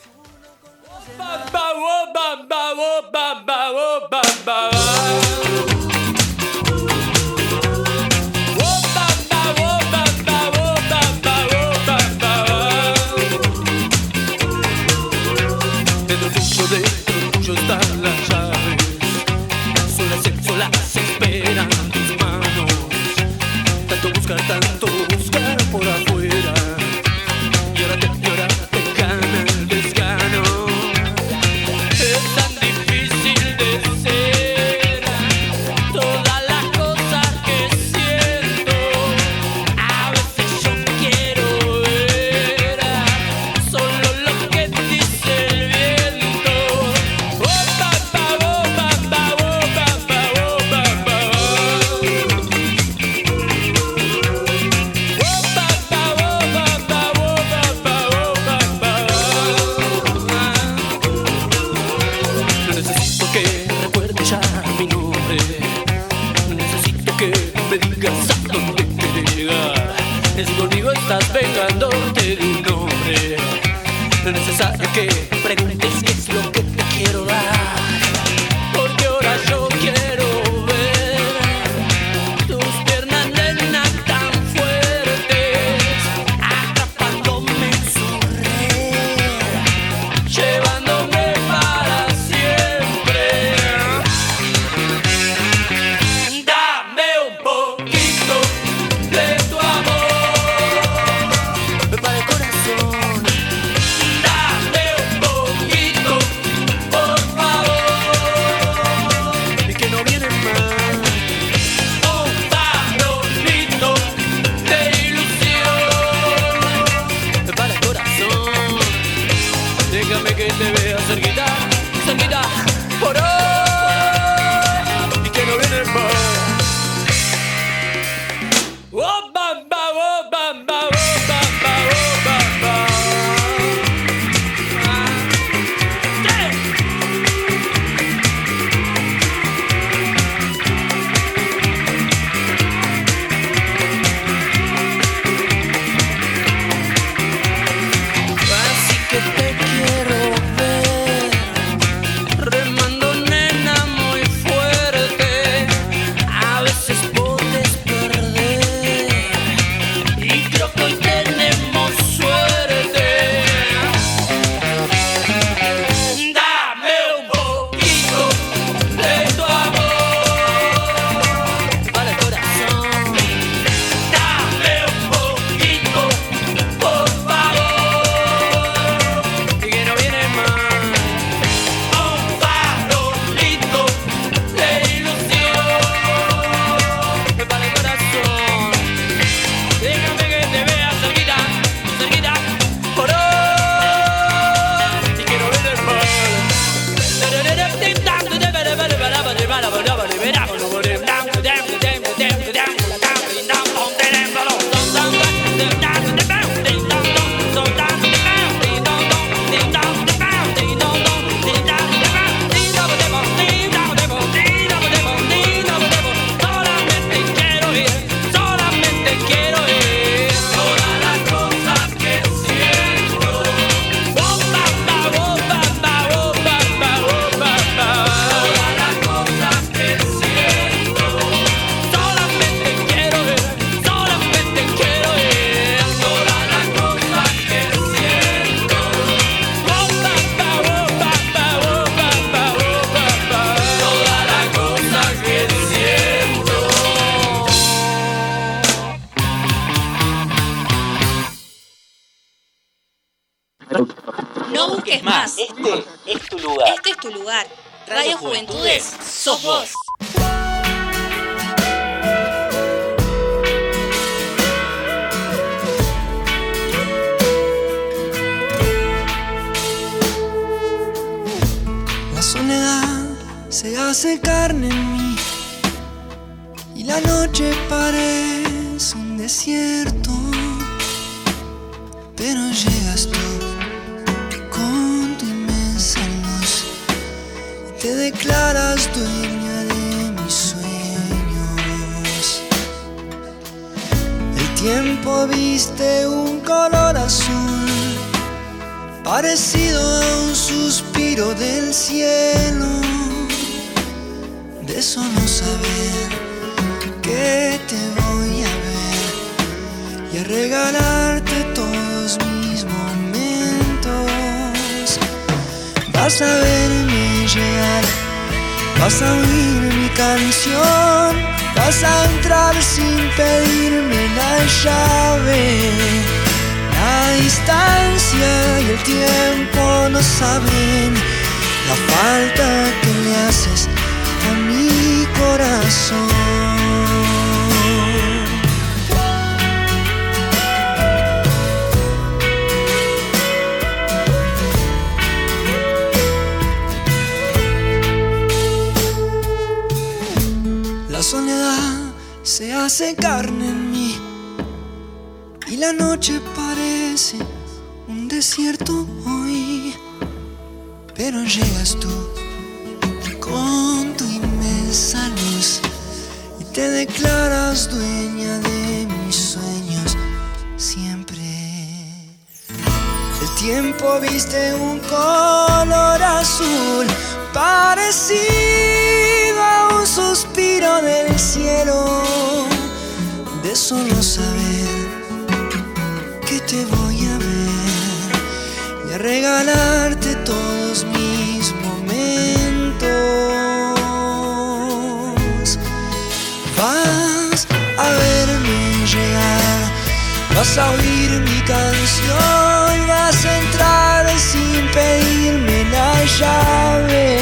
Mi canción, vas a entrar sin pedirme la llave.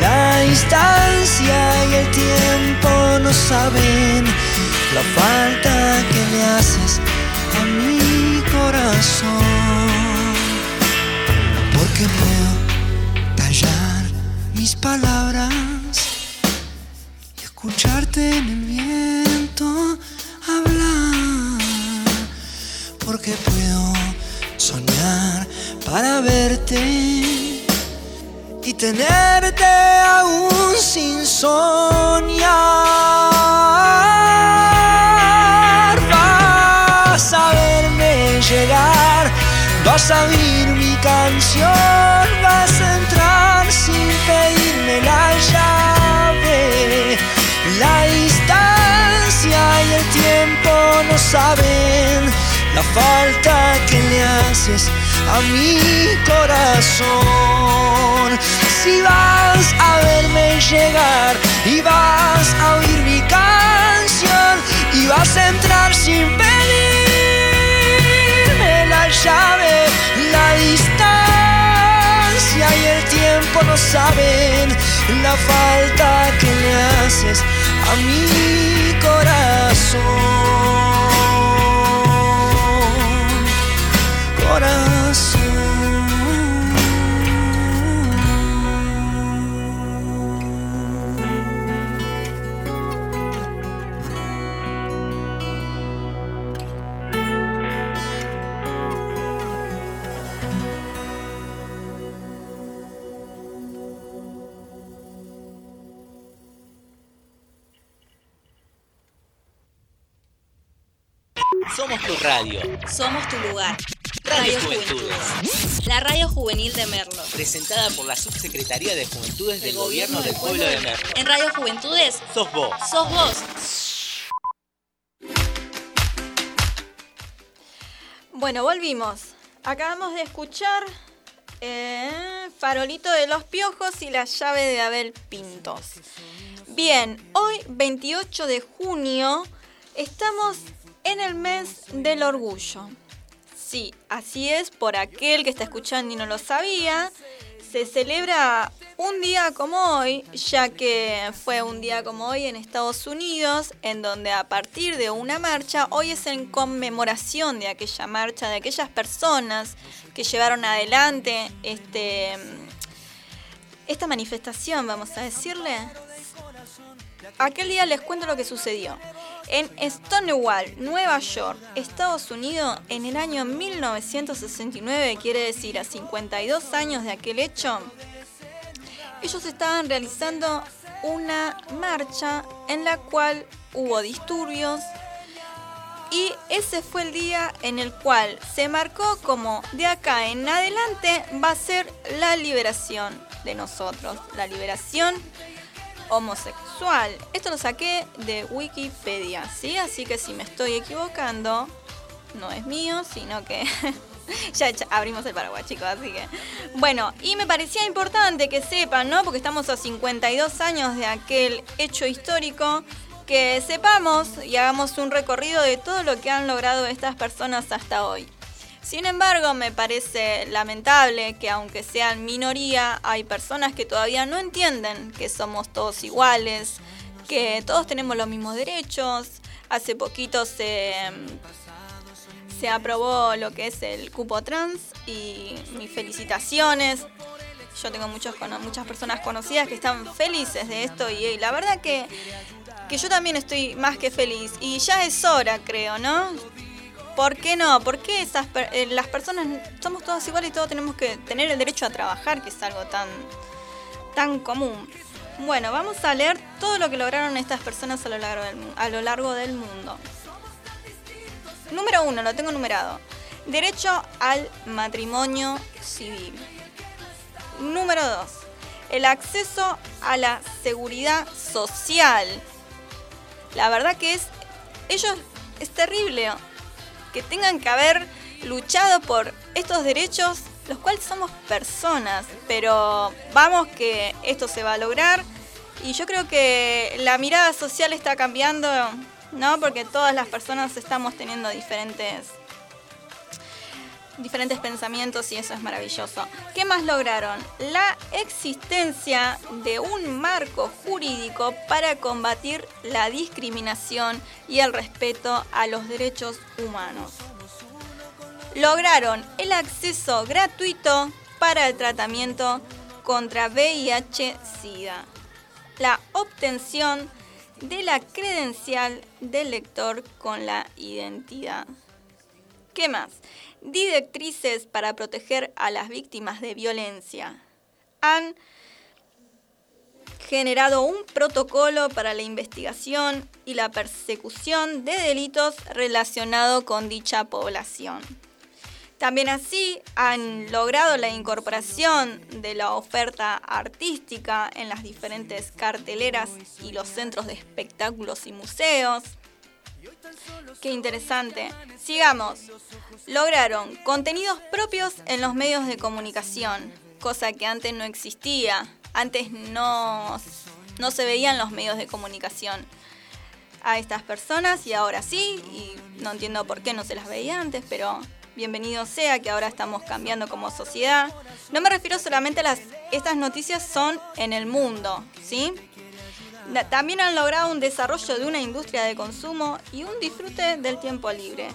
La distancia y el tiempo no saben la falta que le haces a mi corazón. Porque puedo callar mis palabras y escucharte en el Porque puedo soñar para verte y tenerte aún sin soñar. Vas a verme llegar, vas a oír mi canción, vas a entrar sin pedirme la llave. La distancia y el tiempo no saben la falta que le haces a mi corazón. Si vas a verme llegar y vas a oír mi canción y vas a entrar sin pedirme la llave, la distancia y el tiempo no saben la falta que le haces a mi corazón Somos tu radio. Somos tu lugar. Radio. Juventudes. La radio juvenil de Merlo. Presentada por la Subsecretaría de Juventudes del Gobierno del Pueblo de Merlo. En Radio Juventudes, Sos vos. sos vos. Bueno, volvimos. Acabamos de escuchar eh, Farolito de los Piojos y la llave de Abel Pintos. Bien, hoy 28 de junio estamos en el mes del orgullo. Sí, así es, por aquel que está escuchando y no lo sabía, se celebra un día como hoy, ya que fue un día como hoy en Estados Unidos, en donde a partir de una marcha, hoy es en conmemoración de aquella marcha, de aquellas personas que llevaron adelante este, esta manifestación, vamos a decirle. Aquel día les cuento lo que sucedió. En Stonewall, Nueva York, Estados Unidos, en el año 1969, quiere decir a 52 años de aquel hecho, ellos estaban realizando una marcha en la cual hubo disturbios y ese fue el día en el cual se marcó como de acá en adelante va a ser la liberación de nosotros, la liberación homosexual. Esto lo saqué de Wikipedia, ¿sí? Así que si me estoy equivocando, no es mío, sino que ya abrimos el paraguas, chicos, así que... Bueno, y me parecía importante que sepan, ¿no? Porque estamos a 52 años de aquel hecho histórico, que sepamos y hagamos un recorrido de todo lo que han logrado estas personas hasta hoy. Sin embargo, me parece lamentable que aunque sean minoría, hay personas que todavía no entienden que somos todos iguales, que todos tenemos los mismos derechos. Hace poquito se, se aprobó lo que es el cupo trans y mis felicitaciones. Yo tengo muchos, muchas personas conocidas que están felices de esto y, y la verdad que, que yo también estoy más que feliz. Y ya es hora, creo, ¿no? ¿Por qué no? ¿Por qué esas eh, las personas somos todas iguales y todos tenemos que tener el derecho a trabajar, que es algo tan, tan común? Bueno, vamos a leer todo lo que lograron estas personas a lo largo del, a lo largo del mundo. Número uno, lo tengo numerado. Derecho al matrimonio civil. Número dos, el acceso a la seguridad social. La verdad que es, ellos, es terrible que tengan que haber luchado por estos derechos, los cuales somos personas, pero vamos que esto se va a lograr y yo creo que la mirada social está cambiando, ¿no? Porque todas las personas estamos teniendo diferentes diferentes pensamientos y eso es maravilloso. ¿Qué más lograron? La existencia de un marco jurídico para combatir la discriminación y el respeto a los derechos humanos. Lograron el acceso gratuito para el tratamiento contra VIH-Sida. La obtención de la credencial del lector con la identidad. ¿Qué más? Directrices para proteger a las víctimas de violencia. Han generado un protocolo para la investigación y la persecución de delitos relacionados con dicha población. También así han logrado la incorporación de la oferta artística en las diferentes carteleras y los centros de espectáculos y museos. Qué interesante. Sigamos. Lograron contenidos propios en los medios de comunicación, cosa que antes no existía. Antes no, no se veían los medios de comunicación a estas personas y ahora sí, y no entiendo por qué no se las veía antes, pero bienvenido sea que ahora estamos cambiando como sociedad. No me refiero solamente a las... Estas noticias son en el mundo, ¿sí? También han logrado un desarrollo de una industria de consumo y un disfrute del tiempo libre,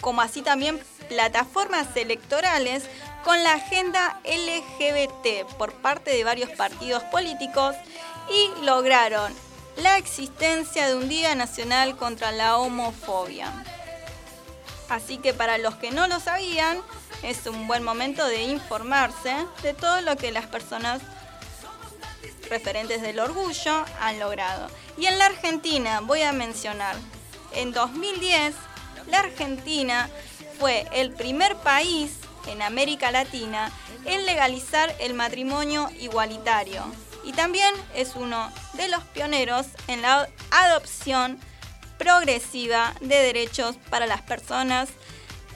como así también plataformas electorales con la agenda LGBT por parte de varios partidos políticos y lograron la existencia de un Día Nacional contra la Homofobia. Así que para los que no lo sabían, es un buen momento de informarse de todo lo que las personas referentes del orgullo han logrado. Y en la Argentina, voy a mencionar, en 2010, la Argentina fue el primer país en América Latina en legalizar el matrimonio igualitario. Y también es uno de los pioneros en la adopción progresiva de derechos para las personas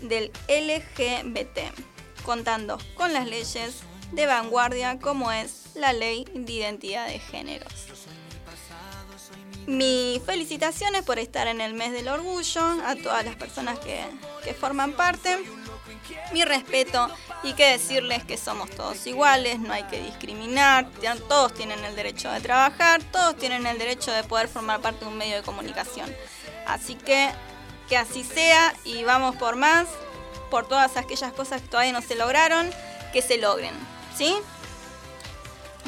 del LGBT, contando con las leyes de vanguardia como es la ley de identidad de géneros. Mis felicitaciones por estar en el mes del orgullo, a todas las personas que, que forman parte. mi respeto y que decirles que somos todos iguales, no hay que discriminar, todos tienen el derecho de trabajar, todos tienen el derecho de poder formar parte de un medio de comunicación. Así que que así sea y vamos por más, por todas aquellas cosas que todavía no se lograron, que se logren, ¿sí?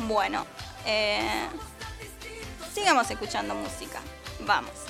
Bueno, eh, sigamos escuchando música, vamos.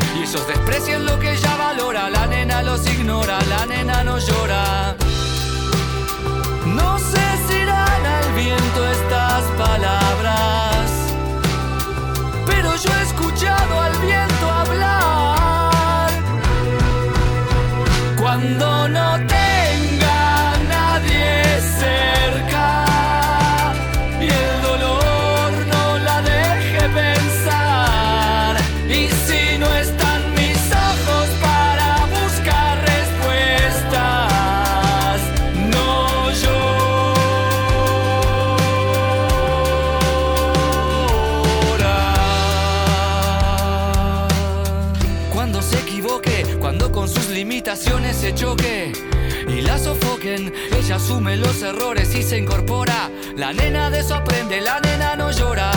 Y ellos desprecian lo que ella valora, la nena los ignora, la nena no llora. No sé si irán al viento estas palabras, pero yo he escuchado al viento hablar. Cuando no se choque y la sofoquen, ella asume los errores y se incorpora. La nena de eso aprende, la nena no llora.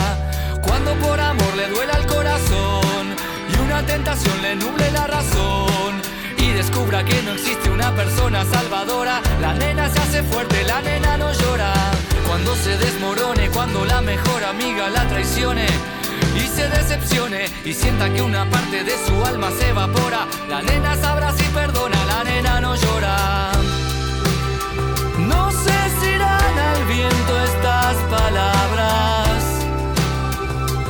Cuando por amor le duela el corazón y una tentación le nuble la razón y descubra que no existe una persona salvadora, la nena se hace fuerte, la nena no llora. Cuando se desmorone, cuando la mejor amiga la traicione y se decepcione y sienta que una parte de su alma se evapora, la nena sabrá si perdona, la nena no llora. No sé si irán al viento estas palabras,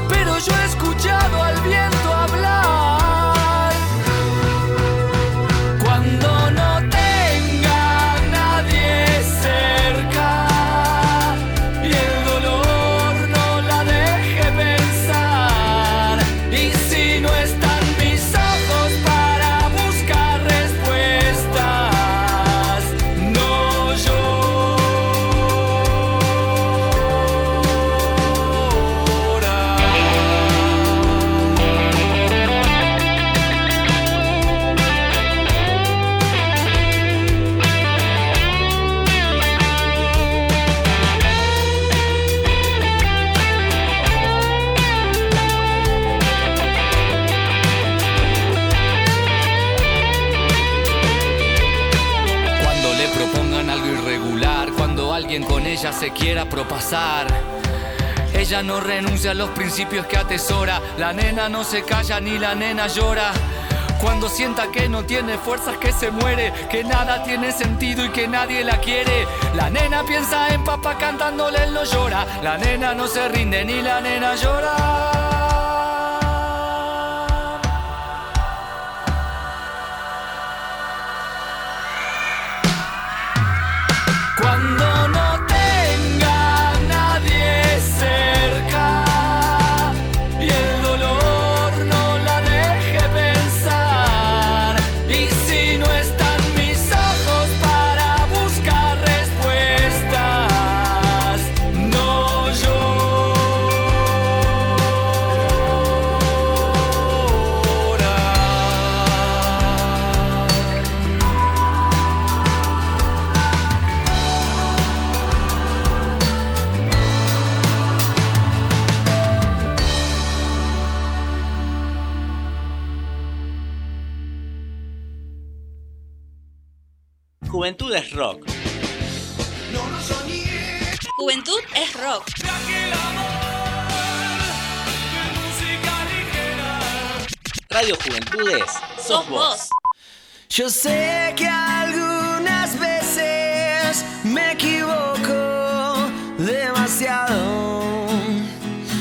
pero yo he escuchado al viento quiera propasar. Ella no renuncia a los principios que atesora. La nena no se calla ni la nena llora. Cuando sienta que no tiene fuerzas, que se muere, que nada tiene sentido y que nadie la quiere. La nena piensa en papá cantándole, él no llora. La nena no se rinde ni la nena llora. Yo sé que algunas veces me equivoco demasiado.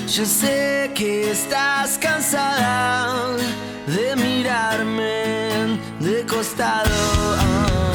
Yo sé que estás cansada de mirarme de costado.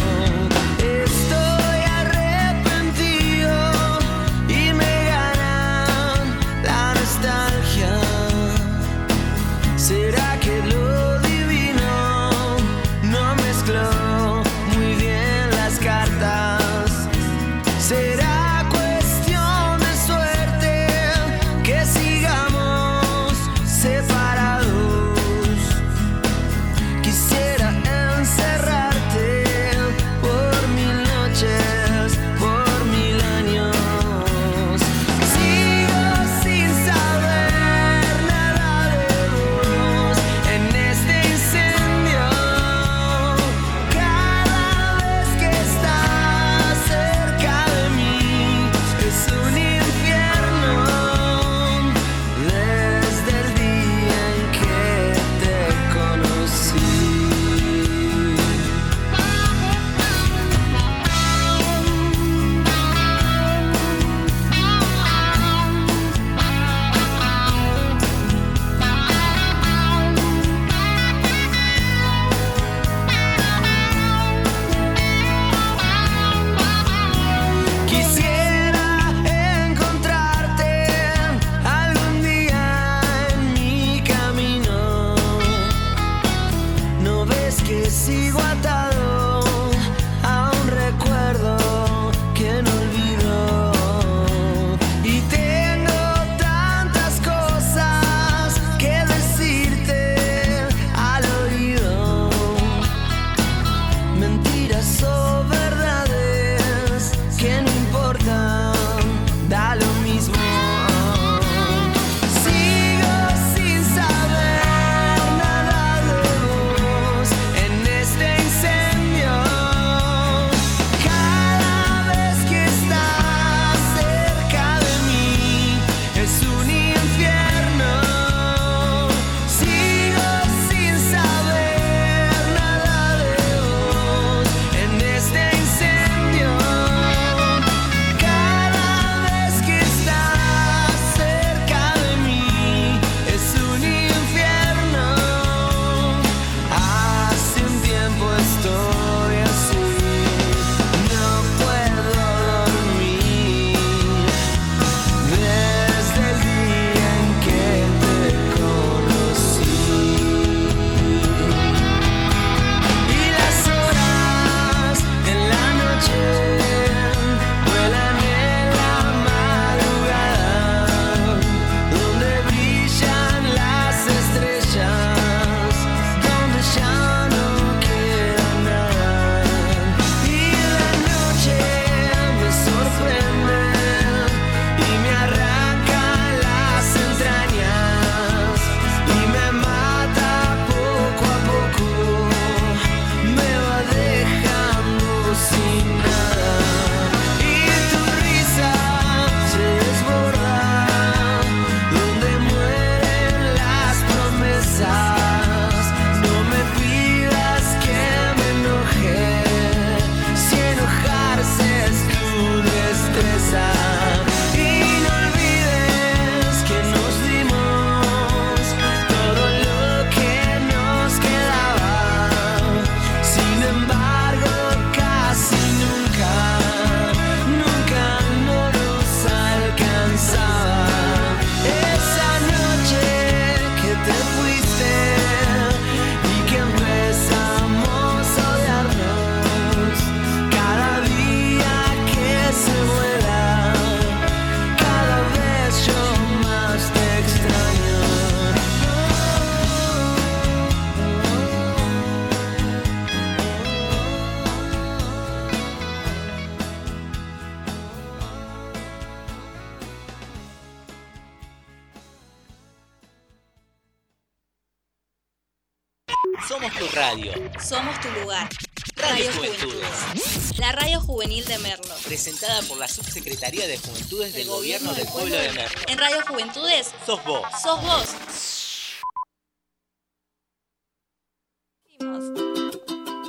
De Juventudes del Gobierno del Pueblo de Mer. En Radio Juventudes, sos vos. Sos vos.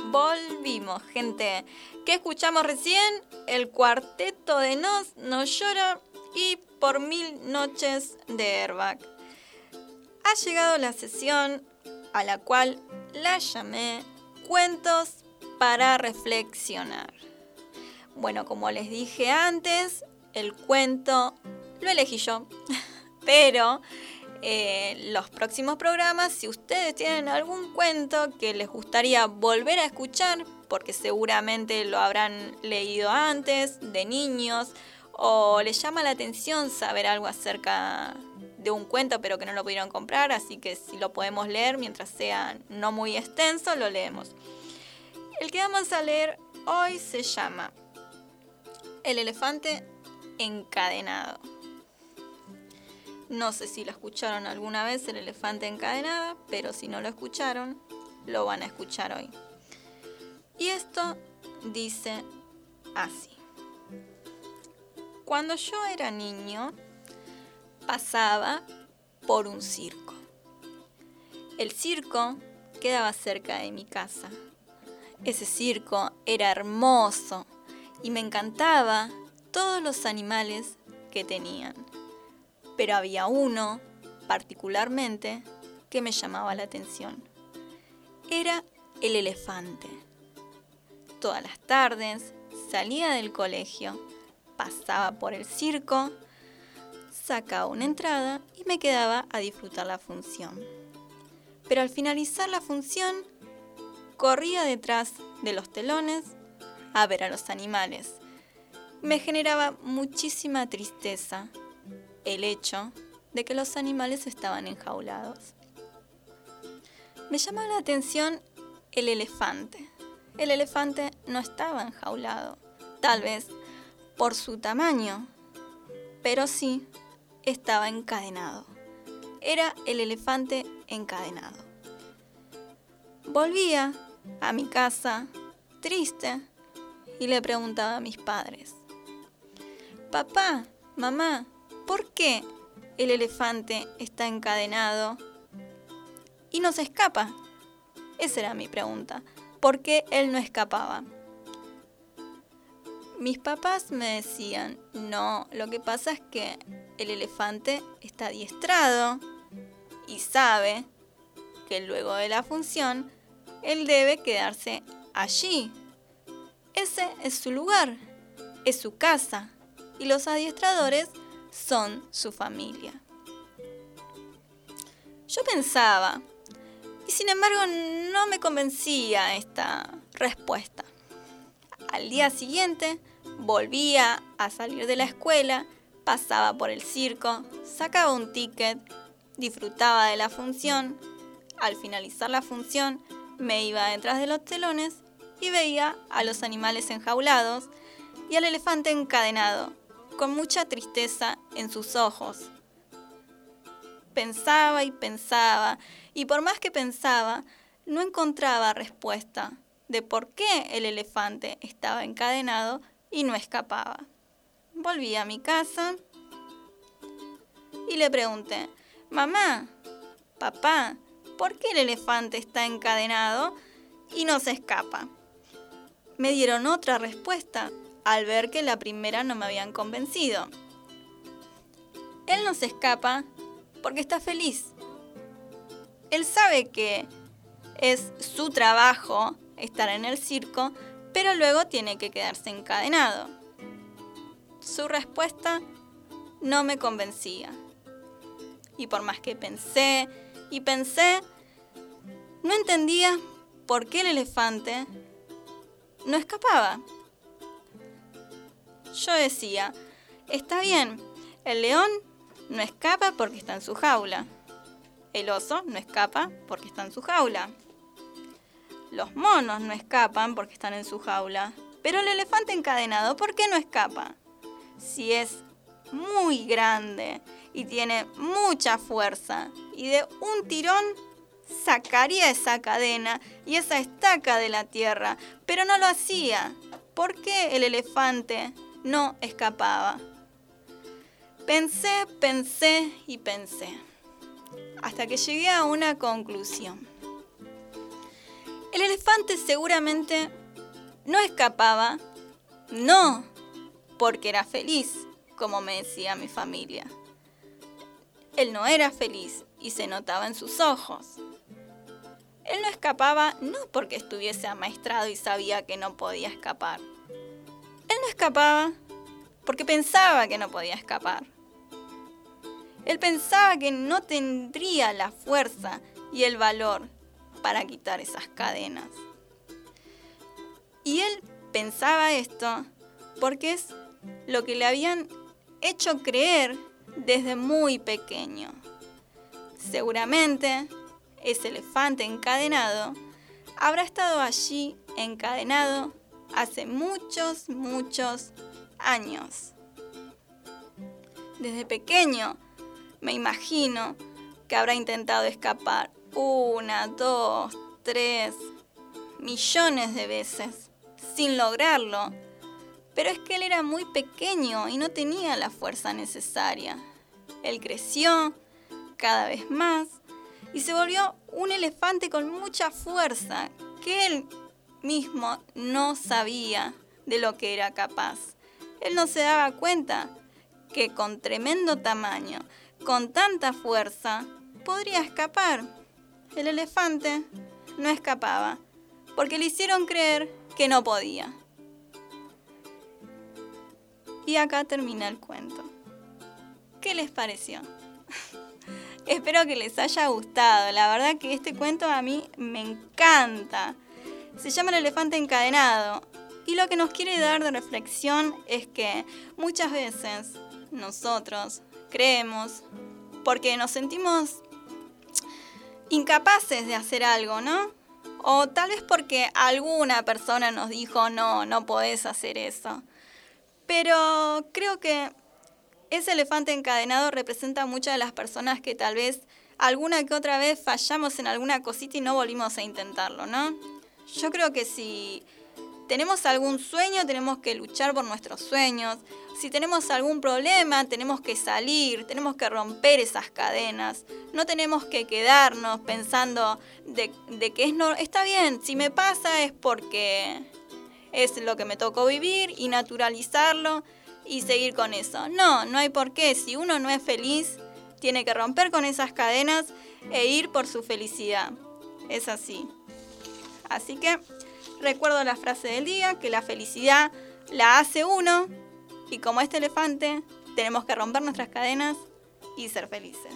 Volvimos, gente. ¿Qué escuchamos recién? El cuarteto de Nos, No Llora y Por Mil Noches de Airbag. Ha llegado la sesión a la cual la llamé Cuentos para reflexionar. Bueno, como les dije antes, el cuento lo elegí yo, pero eh, los próximos programas, si ustedes tienen algún cuento que les gustaría volver a escuchar, porque seguramente lo habrán leído antes, de niños, o les llama la atención saber algo acerca de un cuento pero que no lo pudieron comprar, así que si lo podemos leer mientras sea no muy extenso, lo leemos. El que vamos a leer hoy se llama El elefante encadenado. No sé si lo escucharon alguna vez el elefante encadenado, pero si no lo escucharon, lo van a escuchar hoy. Y esto dice así. Cuando yo era niño, pasaba por un circo. El circo quedaba cerca de mi casa. Ese circo era hermoso y me encantaba todos los animales que tenían. Pero había uno, particularmente, que me llamaba la atención. Era el elefante. Todas las tardes salía del colegio pasaba por el circo, sacaba una entrada y me quedaba a disfrutar la función. Pero al finalizar la función, corría detrás de los telones a ver a los animales. Me generaba muchísima tristeza el hecho de que los animales estaban enjaulados. Me llamaba la atención el elefante. El elefante no estaba enjaulado. Tal vez por su tamaño, pero sí estaba encadenado. Era el elefante encadenado. Volvía a mi casa triste y le preguntaba a mis padres, Papá, mamá, ¿por qué el elefante está encadenado y no se escapa? Esa era mi pregunta. ¿Por qué él no escapaba? Mis papás me decían, no, lo que pasa es que el elefante está adiestrado y sabe que luego de la función él debe quedarse allí. Ese es su lugar, es su casa y los adiestradores son su familia. Yo pensaba, y sin embargo no me convencía esta respuesta. Al día siguiente volvía a salir de la escuela, pasaba por el circo, sacaba un ticket, disfrutaba de la función. Al finalizar la función, me iba detrás de los telones y veía a los animales enjaulados y al elefante encadenado, con mucha tristeza en sus ojos. Pensaba y pensaba, y por más que pensaba, no encontraba respuesta de por qué el elefante estaba encadenado y no escapaba. Volví a mi casa y le pregunté, mamá, papá, ¿por qué el elefante está encadenado y no se escapa? Me dieron otra respuesta al ver que la primera no me habían convencido. Él no se escapa porque está feliz. Él sabe que es su trabajo estar en el circo pero luego tiene que quedarse encadenado. Su respuesta no me convencía. Y por más que pensé y pensé, no entendía por qué el elefante no escapaba. Yo decía, está bien, el león no escapa porque está en su jaula. El oso no escapa porque está en su jaula. Los monos no escapan porque están en su jaula. Pero el elefante encadenado, ¿por qué no escapa? Si es muy grande y tiene mucha fuerza y de un tirón sacaría esa cadena y esa estaca de la tierra, pero no lo hacía. ¿Por qué el elefante no escapaba? Pensé, pensé y pensé, hasta que llegué a una conclusión. El elefante seguramente no escapaba, no porque era feliz, como me decía mi familia. Él no era feliz y se notaba en sus ojos. Él no escapaba no porque estuviese amaestrado y sabía que no podía escapar. Él no escapaba porque pensaba que no podía escapar. Él pensaba que no tendría la fuerza y el valor para quitar esas cadenas. Y él pensaba esto porque es lo que le habían hecho creer desde muy pequeño. Seguramente ese elefante encadenado habrá estado allí encadenado hace muchos, muchos años. Desde pequeño me imagino que habrá intentado escapar una, dos, tres, millones de veces, sin lograrlo. Pero es que él era muy pequeño y no tenía la fuerza necesaria. Él creció cada vez más y se volvió un elefante con mucha fuerza que él mismo no sabía de lo que era capaz. Él no se daba cuenta que con tremendo tamaño, con tanta fuerza, podría escapar. El elefante no escapaba, porque le hicieron creer que no podía. Y acá termina el cuento. ¿Qué les pareció? Espero que les haya gustado. La verdad que este cuento a mí me encanta. Se llama El elefante encadenado. Y lo que nos quiere dar de reflexión es que muchas veces nosotros creemos, porque nos sentimos incapaces de hacer algo, ¿no? O tal vez porque alguna persona nos dijo, no, no podés hacer eso. Pero creo que ese elefante encadenado representa a muchas de las personas que tal vez alguna que otra vez fallamos en alguna cosita y no volvimos a intentarlo, ¿no? Yo creo que si tenemos algún sueño, tenemos que luchar por nuestros sueños. Si tenemos algún problema, tenemos que salir, tenemos que romper esas cadenas. No tenemos que quedarnos pensando de, que es no, está bien, si me pasa es porque es lo que me tocó vivir y naturalizarlo y seguir con eso. No, no hay por qué. Si uno no es feliz, tiene que romper con esas cadenas e ir por su felicidad. Es así. Así que recuerdo la frase del día, que la felicidad la hace uno y como este elefante tenemos que romper nuestras cadenas y ser felices.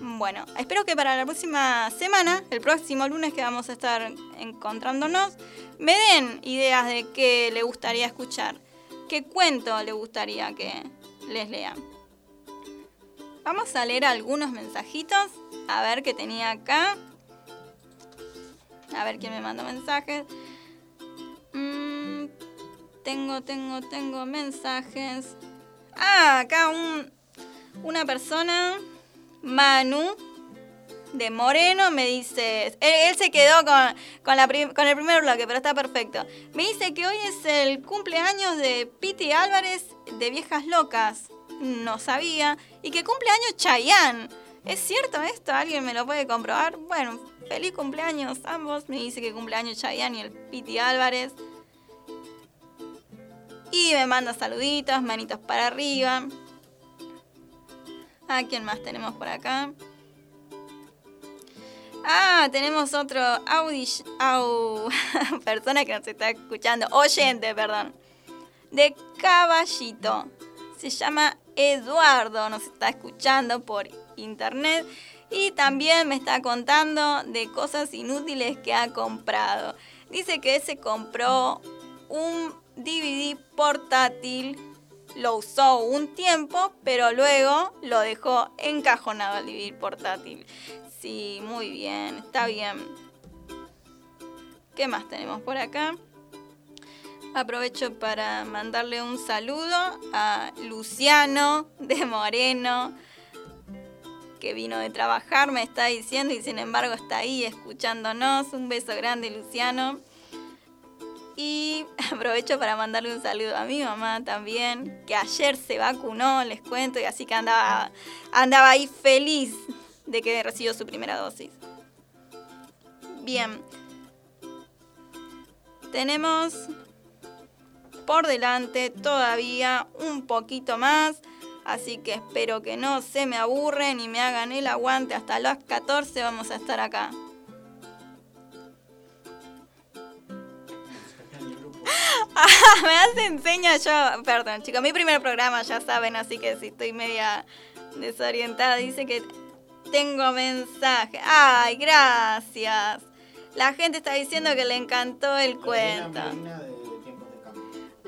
Bueno, espero que para la próxima semana, el próximo lunes que vamos a estar encontrándonos, me den ideas de qué le gustaría escuchar. ¿Qué cuento le gustaría que les lean? Vamos a leer algunos mensajitos. A ver qué tenía acá. A ver quién me mandó mensajes. Mm, tengo, tengo, tengo mensajes. Ah, acá un, una persona, Manu, de Moreno me dice, él, se quedó con, con, el primer bloque, pero está perfecto. Me dice que hoy es el cumpleaños de Piti Álvarez de Viejas Locas. No sabía. Y que cumpleaños Chayán. ¿Es cierto esto? ¿Alguien me lo puede comprobar? Bueno, feliz cumpleaños ambos. Me dice que cumpleaños Chayán y el Piti Álvarez. Y me manda saluditos, manitos para arriba. ¿A quién más tenemos por acá? Ah, tenemos otro audish, au, persona que nos está escuchando, oyente, perdón, de Caballito. Se llama Eduardo, nos está escuchando por internet y también me está contando de cosas inútiles que ha comprado. Dice que se compró un DVD portátil, lo usó un tiempo, pero luego lo dejó encajonado al DVD portátil. Sí, muy bien, está bien. ¿Qué más tenemos por acá? Aprovecho para mandarle un saludo a Luciano de Moreno, que vino de trabajar, me está diciendo, y sin embargo está ahí escuchándonos. Un beso grande, Luciano. Y aprovecho para mandarle un saludo a mi mamá también, que ayer se vacunó, les cuento, y así que andaba, andaba ahí feliz de que recibió su primera dosis. Bien. Tenemos por delante todavía un poquito más. Así que espero que no se me aburren y me hagan el aguante. Hasta las 14 vamos a estar acá. Ah, me hacen señas yo. Perdón, chicos, mi primer programa ya saben, así que si estoy media desorientada, dice que tengo mensaje. Ay, gracias. La gente está diciendo que le encantó el cuento.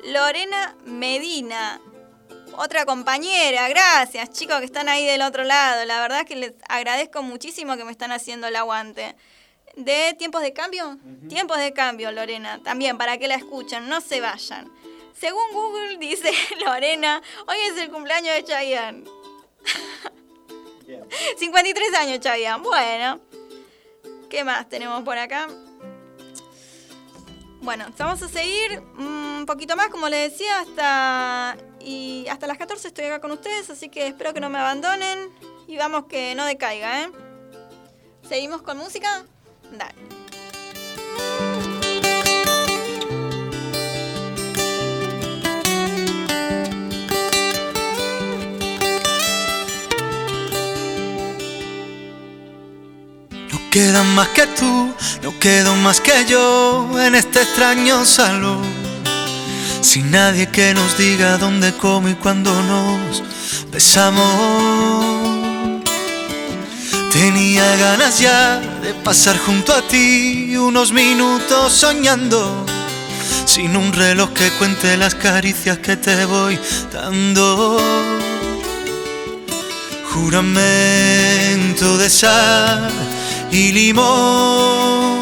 Lorena Medina, otra compañera, gracias chicos que están ahí del otro lado. La verdad es que les agradezco muchísimo que me están haciendo el aguante. ¿De tiempos de cambio? Tiempos de cambio, Lorena. También para que la escuchen, no se vayan. Según Google dice Lorena, hoy es el cumpleaños de Chayanne. 53 años, Chayanne. Bueno, ¿qué más tenemos por acá? Bueno, vamos a seguir un poquito más, como les decía, hasta, y hasta las 14 estoy acá con ustedes, así que espero que no me abandonen y vamos que no decaiga, ¿eh? ¿Seguimos con música? Dale. No quedan más que tú, no quedo más que yo en este extraño salón. Sin nadie que nos diga dónde, cómo y cuándo nos besamos. Tenía ganas ya de pasar junto a ti unos minutos soñando. Sin un reloj que cuente las caricias que te voy dando. Juramento de sal y limón.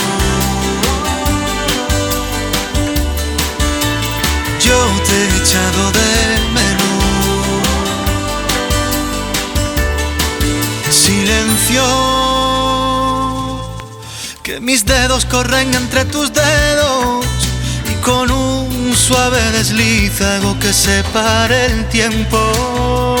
Yo te he echado de menos. Silencio, que mis dedos corren entre tus dedos y con un suave desliz hago que separe el tiempo.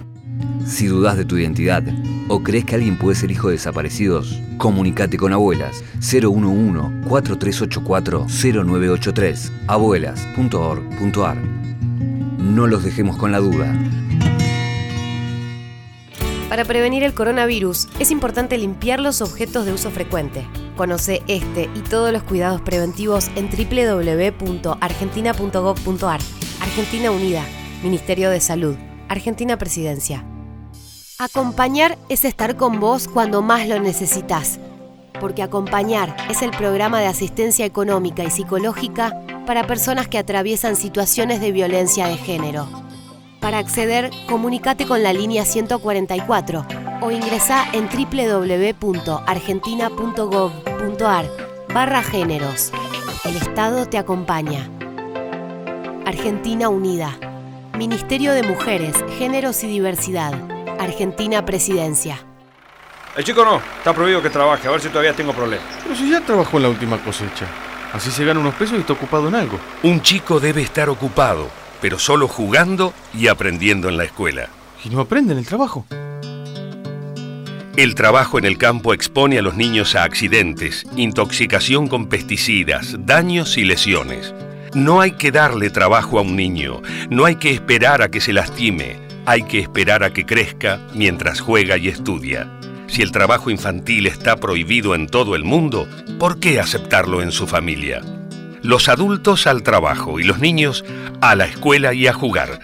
Si dudas de tu identidad o crees que alguien puede ser hijo de desaparecidos, comunícate con Abuelas 011-4384-0983 abuelas.org.ar No los dejemos con la duda. Para prevenir el coronavirus es importante limpiar los objetos de uso frecuente. Conoce este y todos los cuidados preventivos en www.argentina.gov.ar. Argentina Unida, Ministerio de Salud, Argentina Presidencia. Acompañar es estar con vos cuando más lo necesitas, porque Acompañar es el programa de asistencia económica y psicológica para personas que atraviesan situaciones de violencia de género. Para acceder, comunícate con la línea 144 o ingresa en www.argentina.gov.ar barra géneros. El Estado te acompaña. Argentina Unida. Ministerio de Mujeres, Géneros y Diversidad. Argentina Presidencia. El chico no, está prohibido que trabaje, a ver si todavía tengo problemas. Pero si ya trabajó en la última cosecha. Así se gana unos pesos y está ocupado en algo. Un chico debe estar ocupado, pero solo jugando y aprendiendo en la escuela. ¿Y no aprende en el trabajo? El trabajo en el campo expone a los niños a accidentes, intoxicación con pesticidas, daños y lesiones. No hay que darle trabajo a un niño, no hay que esperar a que se lastime, hay que esperar a que crezca mientras juega y estudia. Si el trabajo infantil está prohibido en todo el mundo, ¿por qué aceptarlo en su familia? Los adultos al trabajo y los niños a la escuela y a jugar.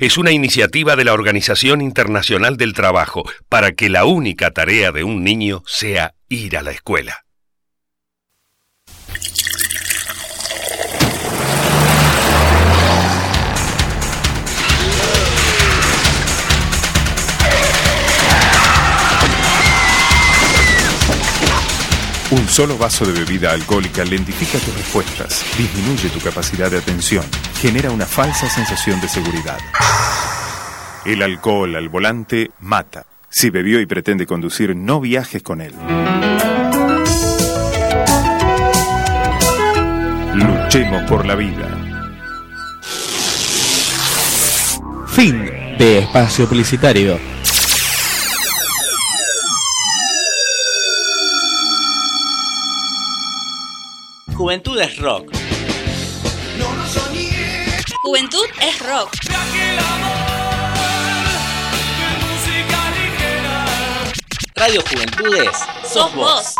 Es una iniciativa de la Organización Internacional del Trabajo para que la única tarea de un niño sea ir a la escuela. Solo vaso de bebida alcohólica lentifica tus respuestas, disminuye tu capacidad de atención, genera una falsa sensación de seguridad. El alcohol al volante mata. Si bebió y pretende conducir, no viajes con él. Luchemos por la vida. Fin de espacio publicitario. Juventud es rock. Juventud es rock. Radio Juventudes. Sos vos.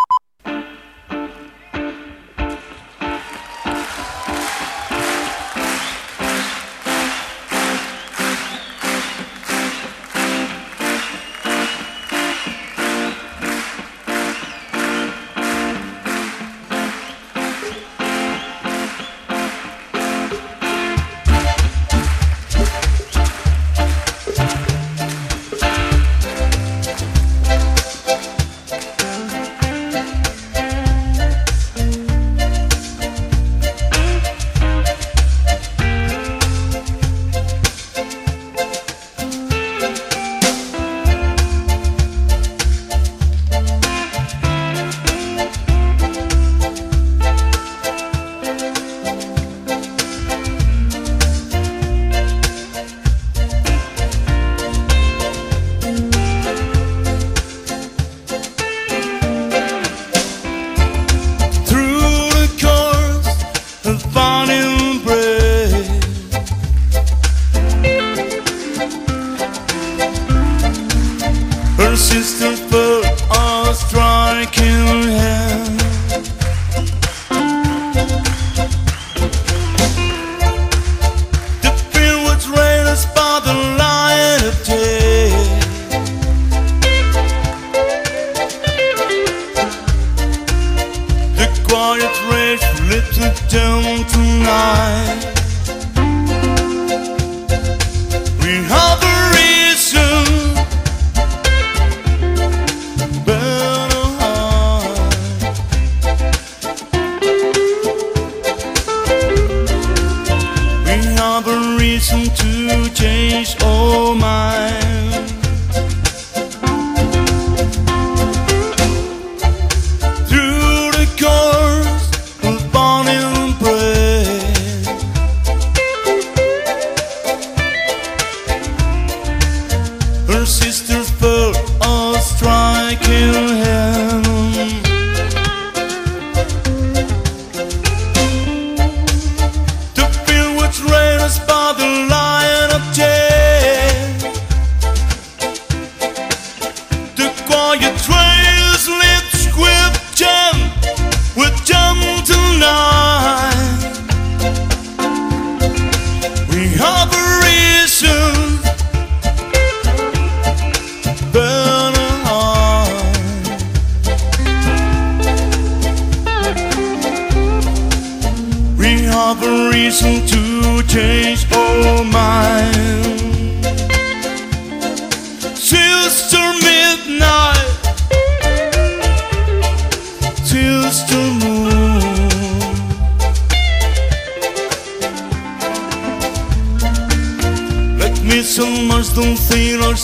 somos de um feiro ao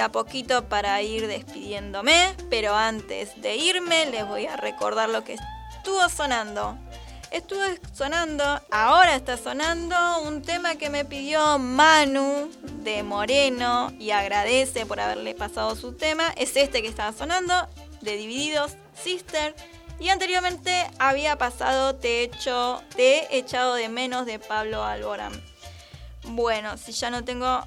a poquito para ir despidiéndome, pero antes de irme les voy a recordar lo que estuvo sonando. Estuvo sonando, ahora está sonando un tema que me pidió Manu de Moreno y agradece por haberle pasado su tema. Es este que estaba sonando, de Divididos Sister. Y anteriormente había pasado Te, echo, te echado de menos de Pablo Alborán. Bueno, si ya no tengo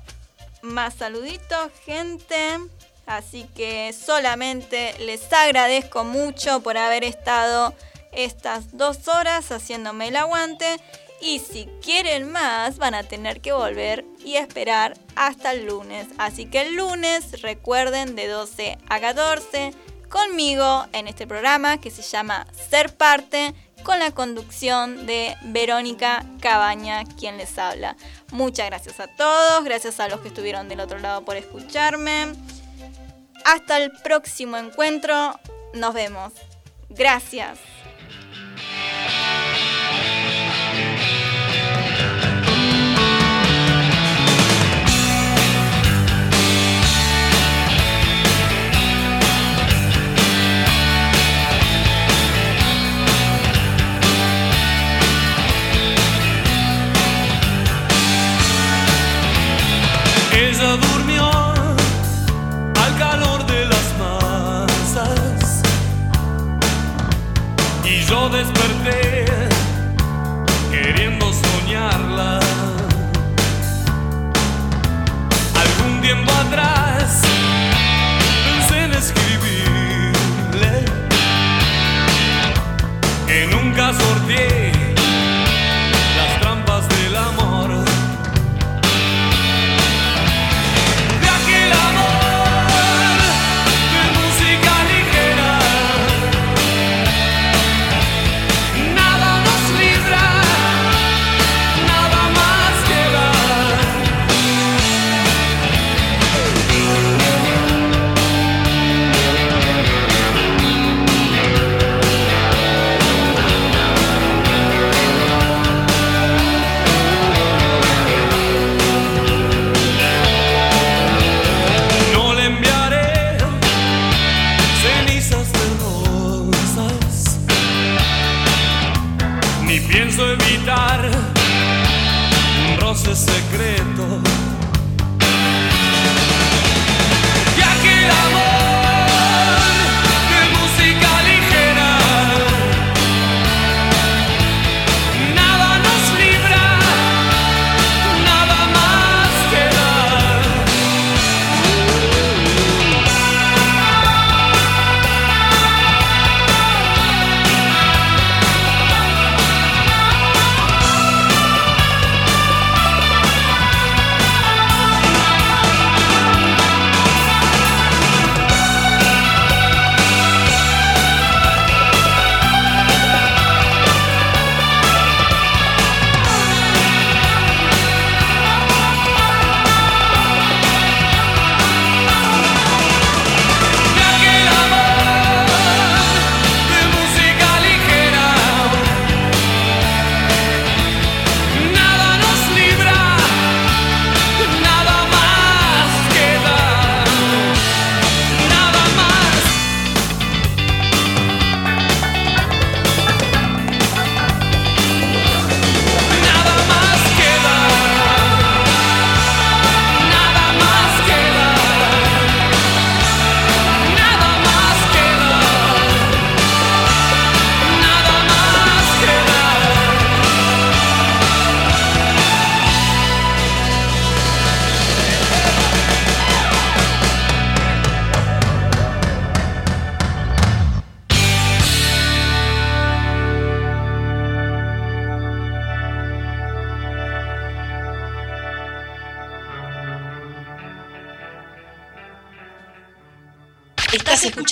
más saluditos, gente. Así que solamente les agradezco mucho por haber estado estas dos horas haciéndome el aguante. Y si quieren más, van a tener que volver y esperar hasta el lunes. Así que el lunes, recuerden, de 12 a 14, conmigo en este programa que se llama Ser Parte, con la conducción de Verónica Cabaña, quien les habla. Muchas gracias a todos, gracias a los que estuvieron del otro lado por escucharme. Hasta el próximo encuentro, nos vemos. Gracias.